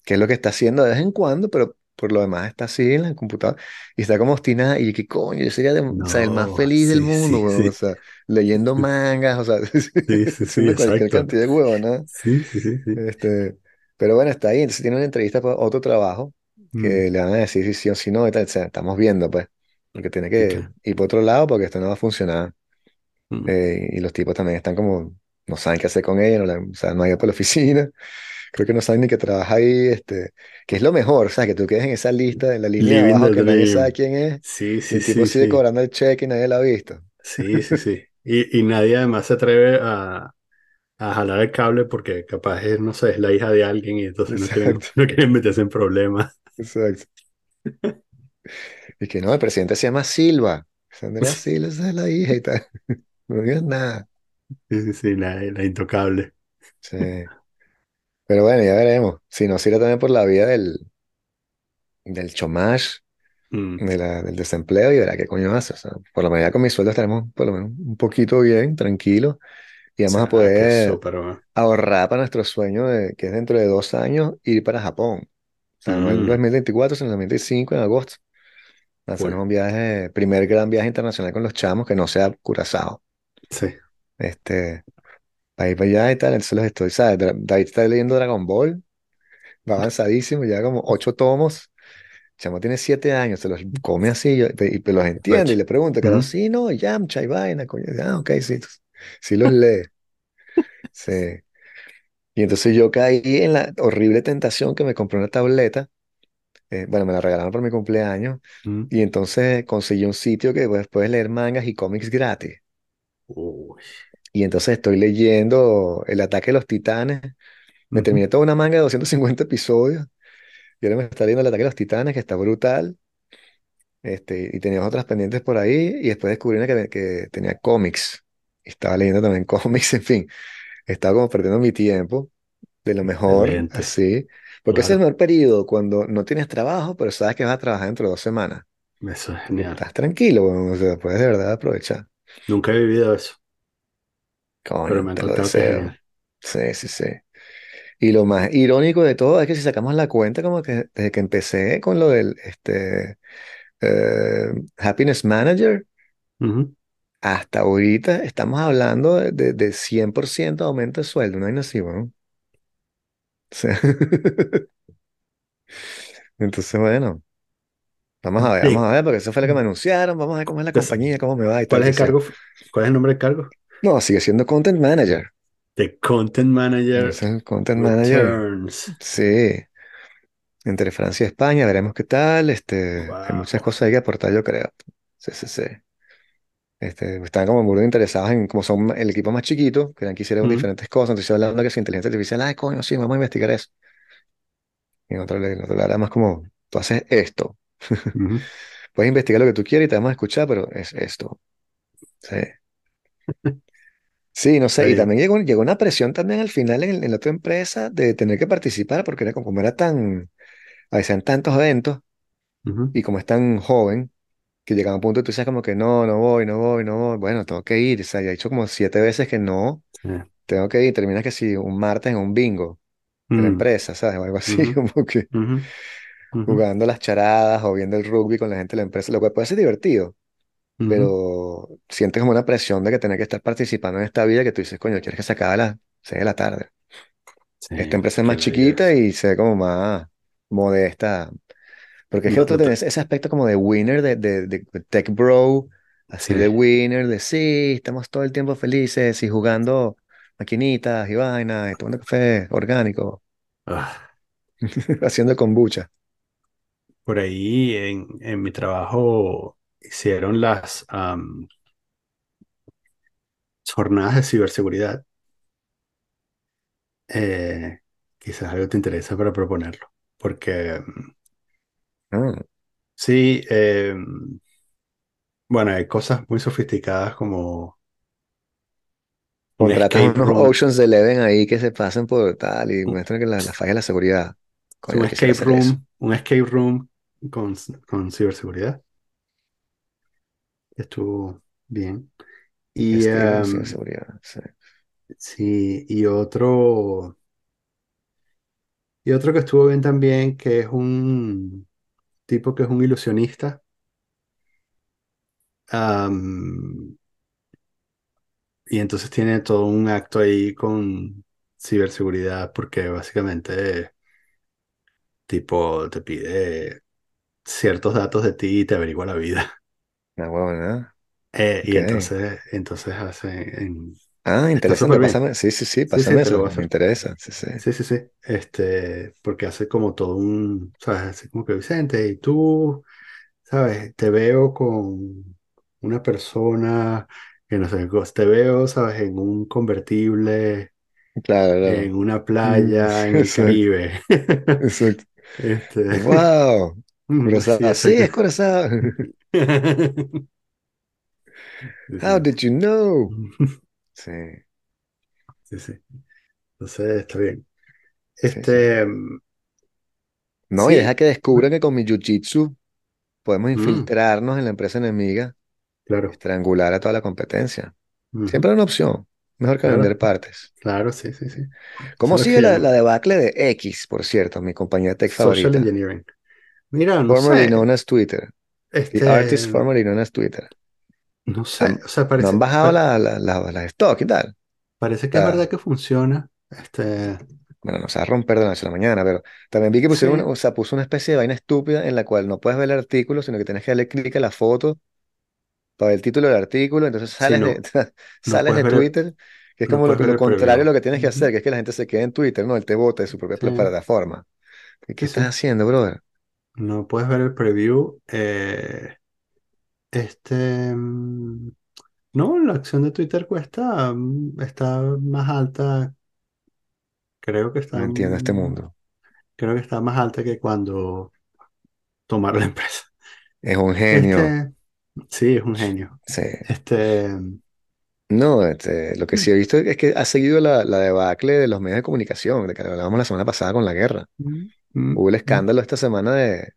que es lo que está haciendo de vez en cuando, pero por lo demás está así en el computador y está como obstinada. Y ¿qué coño? Yo sería de- o sea, el más No, feliz del mundo, sí, O sea, leyendo mangas, o sea, haciendo cualquier cantidad de huevos, Sí, sí, sí, sí. Este, pero bueno, está ahí. Entonces tiene una entrevista para otro trabajo Mm, que le van a decir si sí o si no y tal. O sea, estamos viendo, pues, porque tiene que ir por otro lado porque esto no va a funcionar. Mm, Eh, y los tipos también están como. no saben qué hacer con ella, no la, o sea, no hay por la oficina, creo que no saben ni que trabaja ahí, este, que es lo mejor, o sea, que tú quedes en esa lista, en la línea de abajo, que nadie sabe quién es, Sí, sí, el tipo sí, sigue sí. cobrando el cheque y nadie lo ha visto. Sí, sí, sí. Y, y nadie además se atreve a, a jalar el cable porque capaz es, no sé, es la hija de alguien y entonces no quieren, no quieren meterse en problemas. exacto. Y que no, el presidente se llama Silva, es Andrea Silva, esa es la hija y tal, no digas nada. Sí, sí, sí, la, la intocable. Sí. Pero bueno, ya veremos. Si nos sirve también por la vía del, del chômage, Mm, de la- del desempleo, y verá qué coño hace. O sea, por lo menos ya con mi sueldo estaremos por lo menos un poquito bien, tranquilos, y vamos a sea, que poder ahorrar para nuestro sueño de que es dentro de dos años ir para Japón. O sea, no en Mm, 2024, sino en 2025, en agosto. Cool. un viaje, primer gran viaje internacional con los chamos que no sea Curazao. Sí. Este, para ir para allá y tal. Entonces los estoy, ¿sabes? David está leyendo Dragon Ball, va avanzadísimo, ya como ocho tomos. El chamo tiene siete años, se los come así yo- y, y los entiende y le pregunta, claro, Ujú, sí, no, Yamcha y vaina, coño. Ah, ok, sí, sí los lee. Sí. Y entonces yo caí en la horrible tentación que me compré una tableta. Eh, bueno, me la regalaron por mi cumpleaños. ujú. Y entonces conseguí un sitio que pues, puedes leer mangas y cómics gratis. Uy, Y entonces estoy leyendo El ataque de los titanes. Me terminé toda una manga de 250 episodios. Y ahora me está leyendo El ataque de los titanes, que está brutal. Este, y tenía otras pendientes por ahí. Y después descubrí una que, que tenía cómics. Estaba leyendo también cómics, en fin. Estaba como perdiendo mi tiempo. de lo mejor, Excelente. así. Porque ese es el mejor periodo cuando no tienes trabajo, pero sabes que vas a trabajar dentro de dos semanas. Eso es genial. Estás tranquilo, weón, o sea, puedes de verdad aprovechar. Nunca he vivido eso, pero Coño, me han te lo deseo. Sí, sí, sí. Y lo más irónico de todo es que si sacamos la cuenta, como que desde que empecé con lo del este, eh, Happiness Manager, hasta ahorita estamos hablando de, de, de 100% aumento de sueldo, no hay así, weón. Sea, entonces, bueno. Vamos a ver, vamos a ver, porque eso fue lo que me anunciaron. Vamos a ver cómo es la Entonces, compañía, cómo me va y ¿cuál tal. es el cargo? ¿Cuál es el nombre del cargo? no, sigue siendo Content Manager. The Content Manager Content Manager. Sí, entre Francia y España, veremos qué tal. Este, hay muchas cosas ahí que aportar, yo creo. Sí, sí, sí. Este, están como muy interesados en, como son el equipo más chiquito, que quisieran Ujú, diferentes cosas. Entonces, hablando que si inteligencia artificial, ay, coño, sí, vamos a investigar eso. Y en otro, en otro lado, era más como, tú haces esto. ujú. Puedes investigar lo que tú quieras y te vamos a escuchar, pero es esto. Sí. Sí, no sé, y también llegó, llegó una presión también al final en, en la otra empresa de tener que participar porque era como, como era tan, a veces tantos eventos Ujú. y como es tan joven, que llegaba un punto y tú dices como que no, no voy, no voy, no voy, bueno, tengo que ir, o sea, ya he dicho como siete veces que no, Sí. tengo que ir, terminas que si un martes en un bingo de la Mm, empresa, ¿sabes? O algo así, ujú, como que ujú, ujú, jugando las charadas o viendo el rugby con la gente de la empresa, lo cual puede ser divertido. Pero sientes como una presión de que tener que estar participando en esta vida que tú dices, coño, quieres que se acabe a las seis de la tarde. Sí, Esta empresa es más chiquita y se ve como más modesta. Porque es que otro no tiene te- ese aspecto como de winner, de, de, de tech bro, así sí. de winner, de sí, estamos todo el tiempo felices y jugando maquinitas y vainas y tomando café orgánico, Ah, haciendo kombucha. por ahí en, en mi trabajo hicieron las am, jornadas de ciberseguridad. Eh, quizás algo te interesa para proponerlo. Porque mm, Ah, sí, em, bueno, hay cosas muy sofisticadas como un escape unos room. Oceans Eleven ahí que se pasen por tal y muestran que la, la falla de la seguridad. Coño, un yo quisiera escape hacer eso. room, un escape room con, con ciberseguridad. Estuvo bien. Y Escape Room em, ciberseguridad. Sí. sí, y otro, y otro que estuvo bien también, que es un tipo que es un ilusionista. y entonces tiene todo un acto ahí con ciberseguridad, porque básicamente, tipo, te pide ciertos datos de ti y te averigua la vida. Ah. Eh, y entonces, entonces hacen, Ah, interesante, pásame. Sí, sí, sí, Sí, sí, pásame lo eso, me interesa. Sí, sí. Sí, sí, sí. Este, porque hace como todo un, ¿sabes? Así como que Vicente, y tú, ¿sabes? Te veo con una persona que no sé, te veo, ¿sabes? En un convertible, Claro, claro. en una Mm, playa en el Exacto, Caribe. exacto. Este, Wow. sí, Curazao. Sí, exacto. es Curazao. Sí, How sí. did you know? Sí, Sí, sí. Entonces, está bien. sí, sí. Este, mm, No, y deja que descubra que con mi jiu-jitsu podemos mm, infiltrarnos en la empresa enemiga claro. estrangular a toda la competencia. Siempre hay una opción. Mejor que claro, vender partes. claro, sí, sí, sí. ¿Cómo es sigue la, debacle de X, por cierto, mi compañía tech social favorita? engineering. Mira, no Formerly known sé, as Twitter. The artist este, formerly known as Twitter. No sé, o sea, no han bajado pa- la, la, la- las stock y tal. parece que es verdad que funciona. Este, bueno, no se va a romper de la noche a la mañana, pero también vi que pusieron una, sí, o sea, puso una especie de vaina estúpida en la cual no puedes ver el artículo, sino que tienes que darle clic a la foto para ver el título del artículo, entonces sí, sales de, no, no sales puedes de ver el, Twitter, que es no como lo, puedes ver lo el contrario a preview. lo que tienes que hacer, Ujú, que es que la gente se quede en Twitter, ¿no? Él te bota de su propia pla- Sí, plataforma. ¿Y qué sí, estás sí, haciendo, brother? no puedes ver el preview. eh, este, mm, no, la acción de Twitter cuesta, mm, está más alta, creo que está, No entiendo este mm, mundo. creo que está más alta que cuando tomaron la empresa. Es un genio. Este, sí, es un genio. Sí. Este, No, este, lo que sí he visto es que ha seguido la, la debacle de los medios de comunicación, de que hablábamos la semana pasada con la guerra. mm, mm, Hubo el mm, escándalo esta semana de,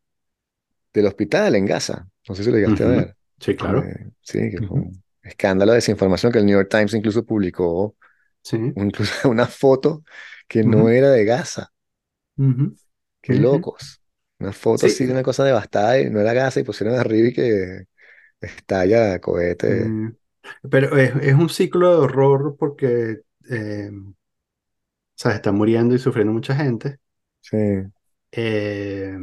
del hospital en Gaza. No sé si lo llegaste a ujú. ver. Sí, claro. Eh, sí, que fue un escándalo de desinformación que el New York Times incluso publicó Sí. incluso una foto que no era de Gaza. Qué locos. Una foto Sí, así de una cosa devastada y no era Gaza y pusieron arriba y que estalla cohete. pero es, es un ciclo de horror porque eh, ¿sabes? está muriendo y sufriendo mucha gente. Sí, Eh,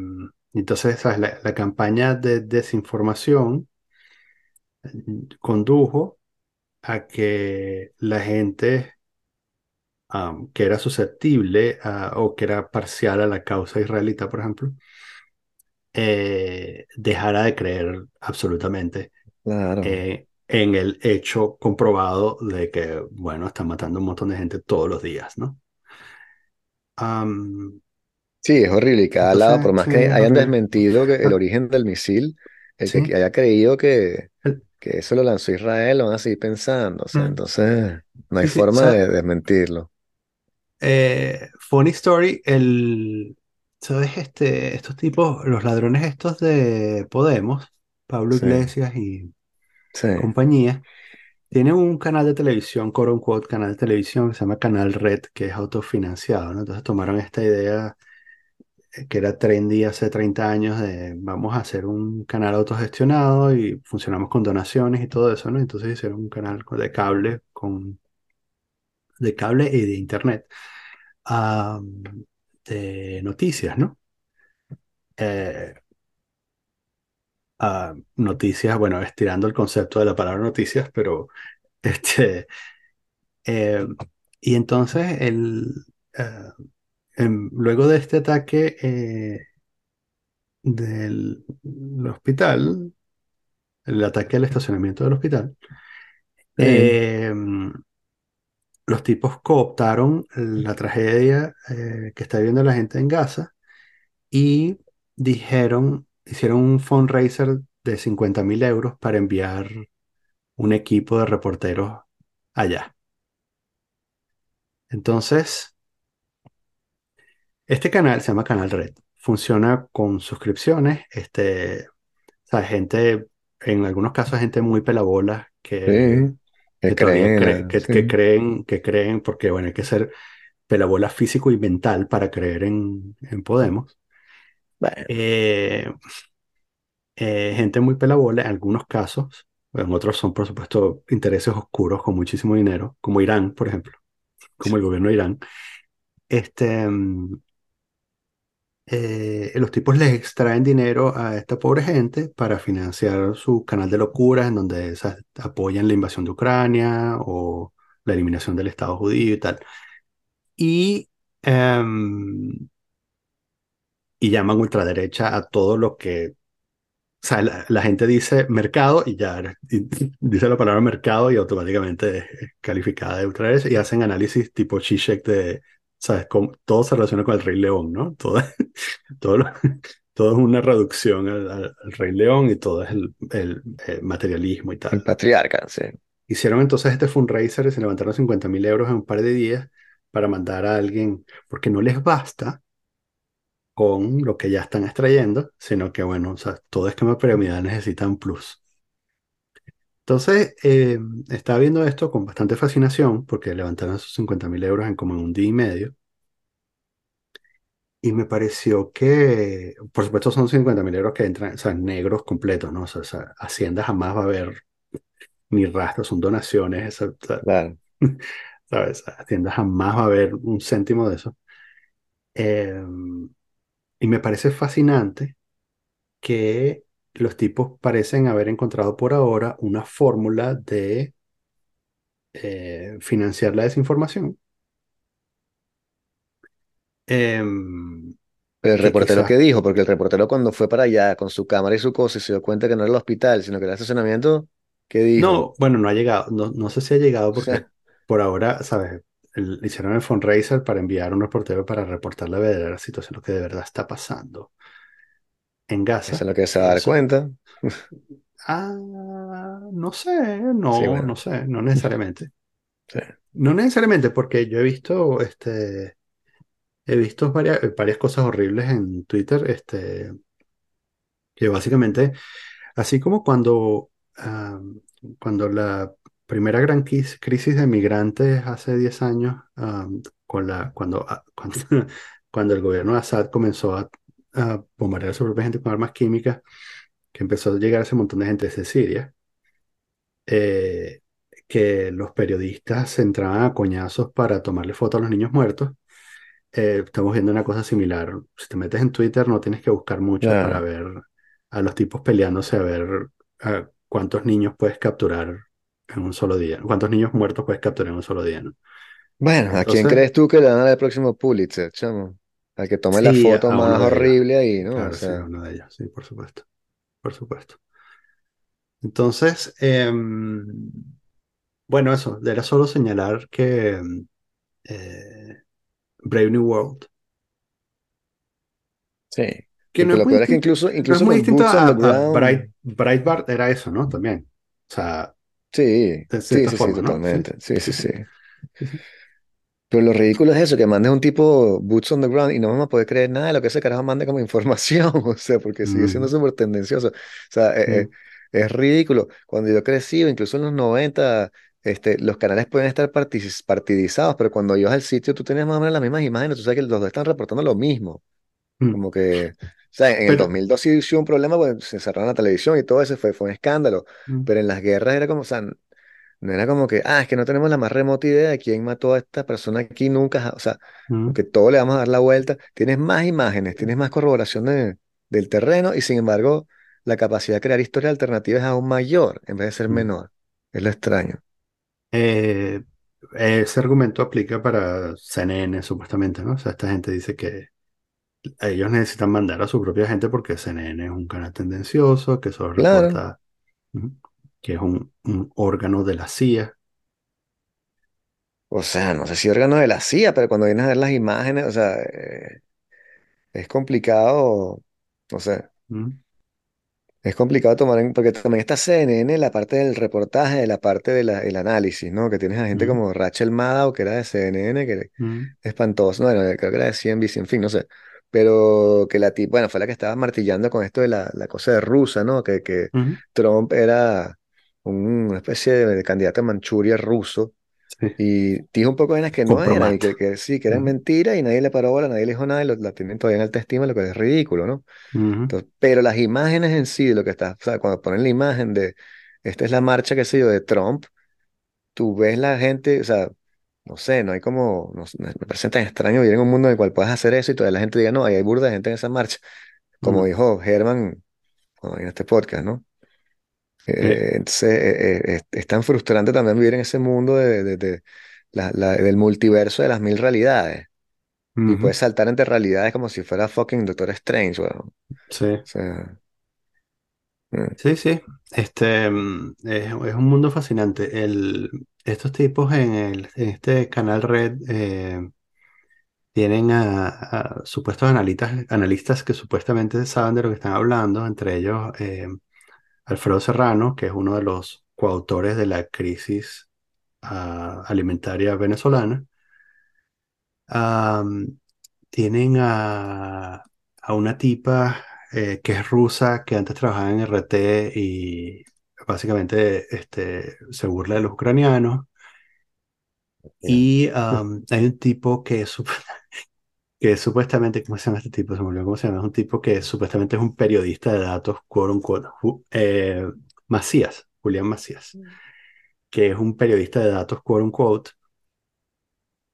entonces, ¿sabes? La, la campaña de desinformación condujo a que la gente que era susceptible a- o que era parcial a la causa israelita, por ejemplo, eh, dejara de creer absolutamente claro. eh, en el hecho comprobado de que, bueno, están matando un montón de gente todos los días, ¿no? Sí, es horrible. Y cada lado, por entonces, más sí, que hayan horrible. desmentido que el origen del misil, el que haya creído que, que eso lo lanzó Israel, lo van a seguir pensando. O sea, mm, entonces no hay sí, sí, o forma sea, de desmentirlo. eh, funny story, el, ¿sabes? Este, estos tipos, los ladrones estos de Podemos, Pablo Sí, Iglesias y sí, compañía, tienen un canal de televisión, quote unquote, canal de televisión que se llama Canal Red, que es autofinanciado, ¿no? Entonces tomaron esta idea que era trendy hace 30 años de vamos a hacer un canal autogestionado y funcionamos con donaciones y todo eso, ¿no? Entonces hicieron un canal de cable, con, de cable y de internet, ah, de noticias, ¿no? Eh, ah, noticias, bueno, estirando el concepto de la palabra noticias, pero este, eh, y entonces el, eh, em, luego de este ataque eh, del hospital, el ataque al estacionamiento del hospital, sí. eh, los tipos cooptaron la tragedia eh, que está viviendo la gente en Gaza y dijeron, hicieron un fundraiser de cincuenta mil euros para enviar un equipo de reporteros allá. Entonces, este canal se llama Canal Red. Funciona con suscripciones. Este, o sea, gente, en algunos casos, gente muy pelabola que, Sí, que creen cree, que, que Sí. creen, que creen, porque bueno, hay que ser pelabola físico y mental para creer en, en Podemos. Bueno, Eh, eh, gente muy pelabola en algunos casos, en otros son, por supuesto, intereses oscuros con muchísimo dinero, como Irán, por ejemplo, como el gobierno de Irán. Este, mm, eh, los tipos les extraen dinero a esta pobre gente para financiar su canal de locuras, en donde sea, apoyan la invasión de Ucrania o la eliminación del Estado judío y tal. Y, em, y llaman ultraderecha a todo lo que o sea, la, la, gente dice mercado y ya y dice la palabra mercado y automáticamente es calificada de ultraderecha y hacen análisis tipo Zizek de, ¿sabes? Como, todo se relaciona con el Rey León, ¿no? Todo, todo, lo, todo es una reducción al, Rey León y todo es el, el, el materialismo y tal. El patriarca, sí. Hicieron entonces este fundraiser y se levantaron 50 mil euros en un par de días para mandar a alguien, porque no les basta con lo que ya están extrayendo, sino que, bueno, o sea, todo esquema piramidal necesita un plus. Entonces, eh, estaba viendo esto con bastante fascinación, porque levantaron esos 50 mil euros en como en un día y medio. Y me pareció que, por supuesto, son 50 mil euros que entran, o sea, negros completos, ¿no? O sea, o sea, Hacienda jamás va a haber ni rastros, son donaciones, esa, o sea, Claro. ¿sabes? Hacienda jamás va a haber un céntimo de eso. Eh, y me parece fascinante que los tipos parecen haber encontrado por ahora una fórmula de eh, financiar la desinformación. Em, Pero el que reportero quizás, qué dijo, porque el reportero cuando fue para allá con su cámara y su cosa y se dio cuenta que no era el hospital, sino que era el estacionamiento, ¿qué dijo? no, bueno, no ha llegado, no, no sé si ha llegado porque por ahora, ¿sabes? El- hicieron el fundraiser para enviar a un reportero para reportar la verdadera situación, lo que de verdad está pasando en Eso es Gaza. lo que se va a dar Eso, cuenta. ah, no sé, Sí, no, bueno, no sé, no necesariamente. sí. No necesariamente, porque yo he visto, este, he visto varias, varias cosas horribles en Twitter, este, que básicamente, así como cuando, cuando la primera gran crisis de migrantes hace 10 años, con la, cuando, ah, cuando, cuando el gobierno de Assad comenzó a, a bombardear a su propia gente con armas químicas, que empezó a llegar ese montón de gente desde Siria, eh, que los periodistas se entraban a coñazos para tomarle fotos a los niños muertos. Eh, estamos viendo una cosa similar. Si te metes en Twitter, no tienes que buscar mucho para ver a los tipos peleándose a ver ah, cuántos niños puedes capturar en un solo día, cuántos niños muertos puedes capturar en un solo día, ¿no? Bueno, ¿a quién crees tú que le a dar el próximo Pulitzer, chamo? Al que tome la sí, foto más horrible ahí, ¿no? O Claro, sí, a sea, uno de ellos, sí, por supuesto, por supuesto. Entonces, em, bueno, eso, era solo señalar que em, eh, Brave New World, sí. que no es lo muy peor es que distinto, incluso, no es incluso muy distinto a, a Bright, Breitbart era eso, ¿no? También. O sea, sí, sí, sí, sí. Sí, totalmente. Sí, sí, sí, sí, sí. sí, sí. Pero lo ridículo es eso, que mandes un tipo Boots on the Ground y no vamos a poder creer nada de lo que ese carajo mande como información, o sea, porque sigue siendo Mm, súper tendencioso. O sea, eh, mm, es ridículo. Cuando yo crecí, incluso en los 90, este, los canales pueden estar partidizados, pero cuando ibas al sitio tú tenías más o menos las mismas imágenes, tú sabes que los dos están reportando lo mismo. mm. Como que, o sea, en el Pero, 2002 sí hubo un problema, pues se cerraron la televisión y todo eso fue, fue un escándalo, mm, pero en las guerras era como, o sea, no era como que, ah, es que no tenemos la más remota idea de quién mató a esta persona aquí nunca. O sea, mm, que todo le vamos a dar la vuelta. Tienes más imágenes, tienes más corroboración de- del terreno y sin embargo la capacidad de crear historias alternativas es aún mayor en vez de ser menor. Es lo extraño. Eh, ese argumento aplica para CNN, supuestamente, ¿no? O sea, esta gente dice que ellos necesitan mandar a su propia gente porque CNN es un canal tendencioso, que solo Claro. reporta, que es un, un órgano de la CIA. O sea, no sé si órgano de la CIA, pero cuando vienes a ver las imágenes, o sea, eh, es complicado, no sé. Mm, Es complicado tomar en, porque también está CNN, la parte del reportaje, la parte del análisis, ¿no? Que tienes a gente mm, como Rachel Maddow, que era de CNN, que es mm, espantoso, no, bueno, creo que era de CNBC, en fin, no sé. Pero que la tipa, bueno, fue la que estaba martillando con esto de la, la cosa de rusa, ¿no? Que, que mm, Trump era una especie de, candidato a Manchuria ruso sí, y dijo un poco de vainas que no eran y que, que sí, que eran Mm, mentiras y nadie le paró bola, nadie le dijo nada y lo- la tienen todavía en alta estima, lo que es ridículo, ¿no? mm, Entonces, pero las imágenes en sí lo que está, o sea, cuando ponen la imagen de, esta es la marcha, qué sé yo, de Trump, tú ves la gente, o sea, no sé, no hay como, no me parece tan extraño vivir en un mundo en el cual puedas hacer eso y toda la gente diga, no, ahí hay burda de gente en esa marcha, como mm. dijo Herman cuando en este podcast, ¿no? Eh, entonces, eh, eh, es, tan frustrante también vivir en ese mundo de, de- de la- la- del multiverso de las mil realidades. Y puedes saltar entre realidades como si fuera fucking Doctor Strange, weón. O sí, sea, mm, sí, sí. Este mm, es, es un mundo fascinante. El, estos tipos en, el, en este canal Red tienen a, a supuestos analistas, analistas que supuestamente saben de lo que están hablando, entre ellos Alfredo Serrano, que es uno de los coautores de la crisis ah, alimentaria venezolana. Tienen a, a una tipa eh, que es rusa, que antes trabajaba en RT y básicamente este, se burla de los ucranianos. Y hay un tipo que es, que es supuestamente, ¿cómo se llama este tipo? Se me olvidó cómo se llama. Es un tipo que supuestamente es un periodista de datos, quote unquote, eh, Macías, Julián Macías, que es un periodista de datos, quote unquote,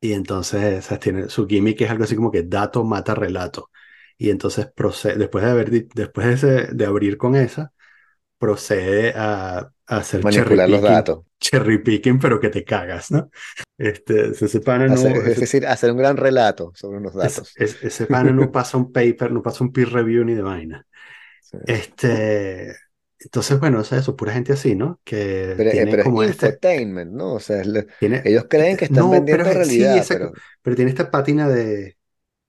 Y entonces. Tiene, su gimmick es algo así como que dato mata relato. Y entonces procede, después de haber, después de, ese- de abrir con esa, procede a, hacer cherry Manipular los picking, datos. cherry picking, pero que te cagas, ¿no? Este, ese pana Hacer- es decir, hacer un gran relato sobre unos datos. ese- ese pana no pasa un paper, no pasa un peer review ni de vaina. Sí. Este, entonces, bueno, o sea, eso, pura gente así, ¿no? Que Pero, eh, tiene pero es como este, infotainment, ¿no? O sea, es le- tiene, ellos creen que están no, pero vendiendo es- sí, realidad, exacto, pero pero tiene esta pátina de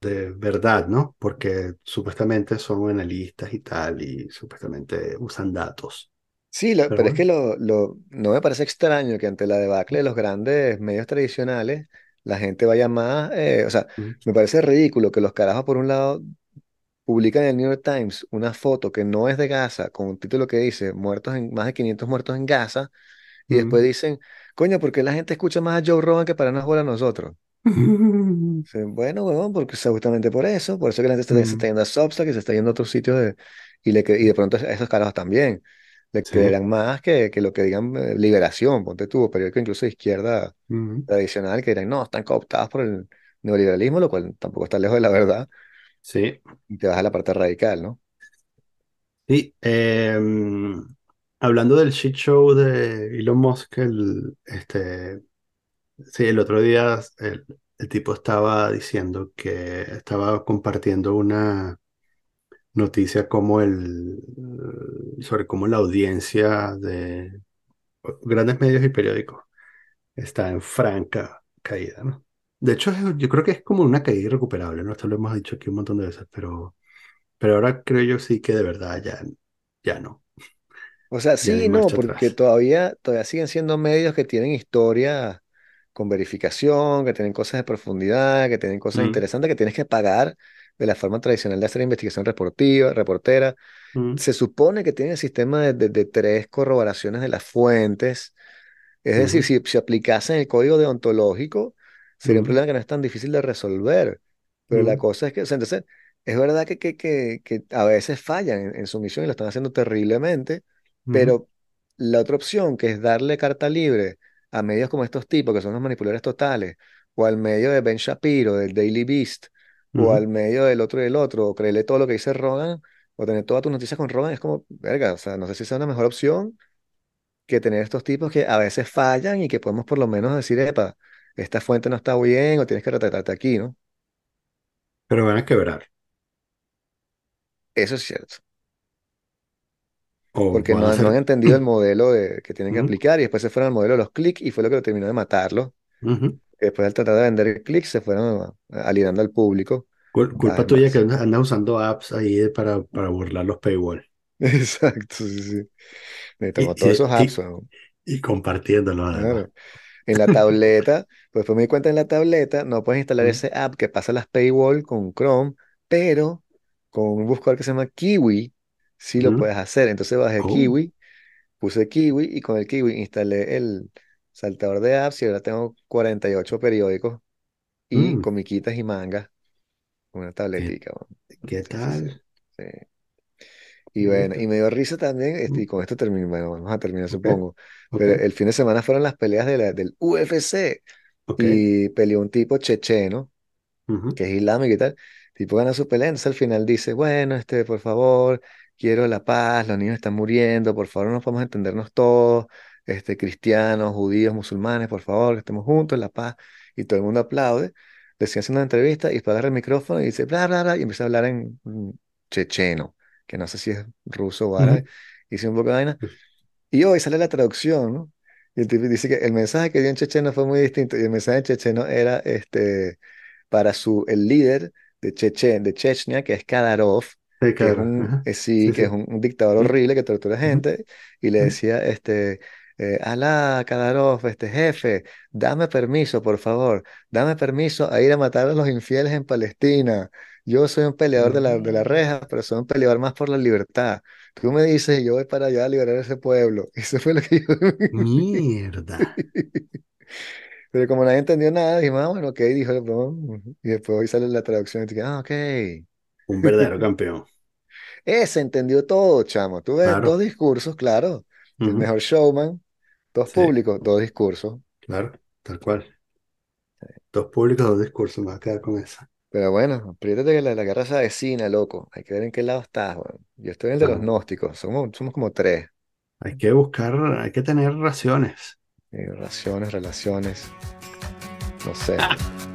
de verdad, ¿no? Porque supuestamente son analistas y tal, y supuestamente usan datos. Sí, lo- Pero pero es que bueno. lo, lo- no me parece extraño que ante la debacle de los grandes medios tradicionales, la gente vaya más, eh, o sea, Mm, me parece ridículo que los carajos por un lado publican en el New York Times una foto que no es de Gaza, con un título que dice muertos en, más de 500 muertos en Gaza, y después mm. dicen, coño, ¿por qué la gente escucha más a Joe Rogan que para nos bola a nosotros? Sí, Bueno, huevón, porque es justamente por eso, por eso que la gente se, se está Mm, yendo a Substack, que se está yendo a otros sitios de, y, le, que- y de pronto a esos carajos también le Sí. creerán más que, que lo que digan eh, Liberación, ponte tú, periódico incluso de izquierda tradicional, que dirán, no, están cooptados por el neoliberalismo, lo cual tampoco está lejos de la verdad, Sí. y te vas a la parte radical, ¿no? Sí. em, hablando del shit show de Elon Musk, el, este, sí, el otro día el, el tipo estaba diciendo que estaba compartiendo una noticia como el, sobre cómo la audiencia de grandes medios y periódicos está en franca caída, ¿no? De hecho, yo creo que es como una caída irrecuperable, ¿no? Esto lo hemos dicho aquí un montón de veces, pero, pero ahora creo yo sí que de verdad ya, ya no, O sea, sí, no, porque atrás. todavía, todavía siguen siendo medios que tienen historia con verificación, que tienen cosas de profundidad, que tienen cosas Mm, interesantes que tienes que pagar de la forma tradicional de hacer investigación reportiva, reportera. mm, Se supone que tienen el sistema de, de- de tres corroboraciones de las fuentes. Es decir, si se aplicase el código deontológico, sería un mm, problema que no es tan difícil de resolver. Pero la mm, cosa es que, o sea, entonces, es verdad que, que, que, que a veces fallan en, en su misión y lo están haciendo terriblemente, mm, pero la otra opción, que es darle carta libre a medios como estos tipos, que son los manipuladores totales, o al medio de Ben Shapiro, del Daily Beast, o al medio del otro y del otro, o creerle todo lo que dice Rogan, o tener todas tus noticias con Rogan, es como, verga, o sea, no sé si sea una mejor opción que tener estos tipos que a veces fallan y que podemos por lo menos decir, epa, esta fuente no está bien o tienes que retratarte aquí, ¿no? Pero van a quebrar Eso es cierto, o porque van no, a han- no han ser... entendido el modelo de, que tienen que Ujú, aplicar y después se fueron al modelo de los clics y fue lo que lo terminó de matarlo. ujú. Después al tratar de vender clics se fueron alienando al público Cul- Culpa tuya que andas usando apps ahí para, para burlar los paywall Exacto, sí, sí. y, Necesitamos todos y, esos apps, y, y compartiéndolos además. Claro. En la tableta, pues me di cuenta en la tableta, no puedes instalar ese app que pasa las paywall con Chrome, pero con un buscador que se llama Kiwi, sí lo Mm. puedes hacer. Entonces bajé Oh. Kiwi, puse Kiwi y con el Kiwi instalé el saltador de apps y ahora tengo 48 periódicos y Mm. comiquitas y mangas una ¿Qué, tabletica. qué sí, sí. tal? Sí. Y bueno, y me dio risa también, este, y Mm. con esto termino, bueno, vamos a terminar Ok, supongo, ok, pero el fin de semana fueron las peleas de la, del UFC ok. y peleó un tipo checheno, Ujú, que es islámico y tal, tipo gana su pelea, entonces al final dice, bueno, este, por favor, quiero la paz, los niños están muriendo, por favor, no podemos entendernos todos, este, cristianos, judíos, musulmanes, por favor, que estemos juntos, la paz. Y todo el mundo aplaude. Siguen haciendo una entrevista y después agarra el micrófono y dice, bla, bla, bla, y empieza a hablar en mm, checheno, que no sé si es ruso o árabe, Ujú. y dice un poco de vaina. Y hoy sale la traducción, ¿no? Y el tipo dice que el mensaje que dio en checheno fue muy distinto, y el mensaje en checheno era este, para su, el líder de Chechen, de Chechnya, que es Kadyrov, Sí, que es un, eh, sí, Sí, que es sí. un, un dictador horrible que tortura ujú, gente, y le decía, este, eh, Alá, Kadyrov, este jefe, dame permiso, por favor, dame permiso a ir a matar a los infieles en Palestina. Yo soy un peleador de la, de la Mm, reja, pero soy un peleador más por la libertad. Tú me dices, yo voy para allá a liberar a ese pueblo. Eso fue lo que yo... mierda. Pero como nadie entendió nada, dijimos, ah, bueno, ok, dijo el. Y después hoy sale la traducción y dije, ah, ok. Un verdadero campeón. Ese entendió todo, chamo. Tú ves dos Claro. discursos, claro. El Ujú. mejor showman, dos Sí, públicos, dos discursos. claro. Tal cual. Dos públicos, dos discursos. Me voy a quedar con esa. Pero bueno, apriétate que la, la guerra se avecina, loco. Hay que ver en qué lado estás. Yo estoy en el de los gnósticos. Somos, somos como tres. hay que buscar, hay que tener raciones. Eh, raciones, relaciones, no sé.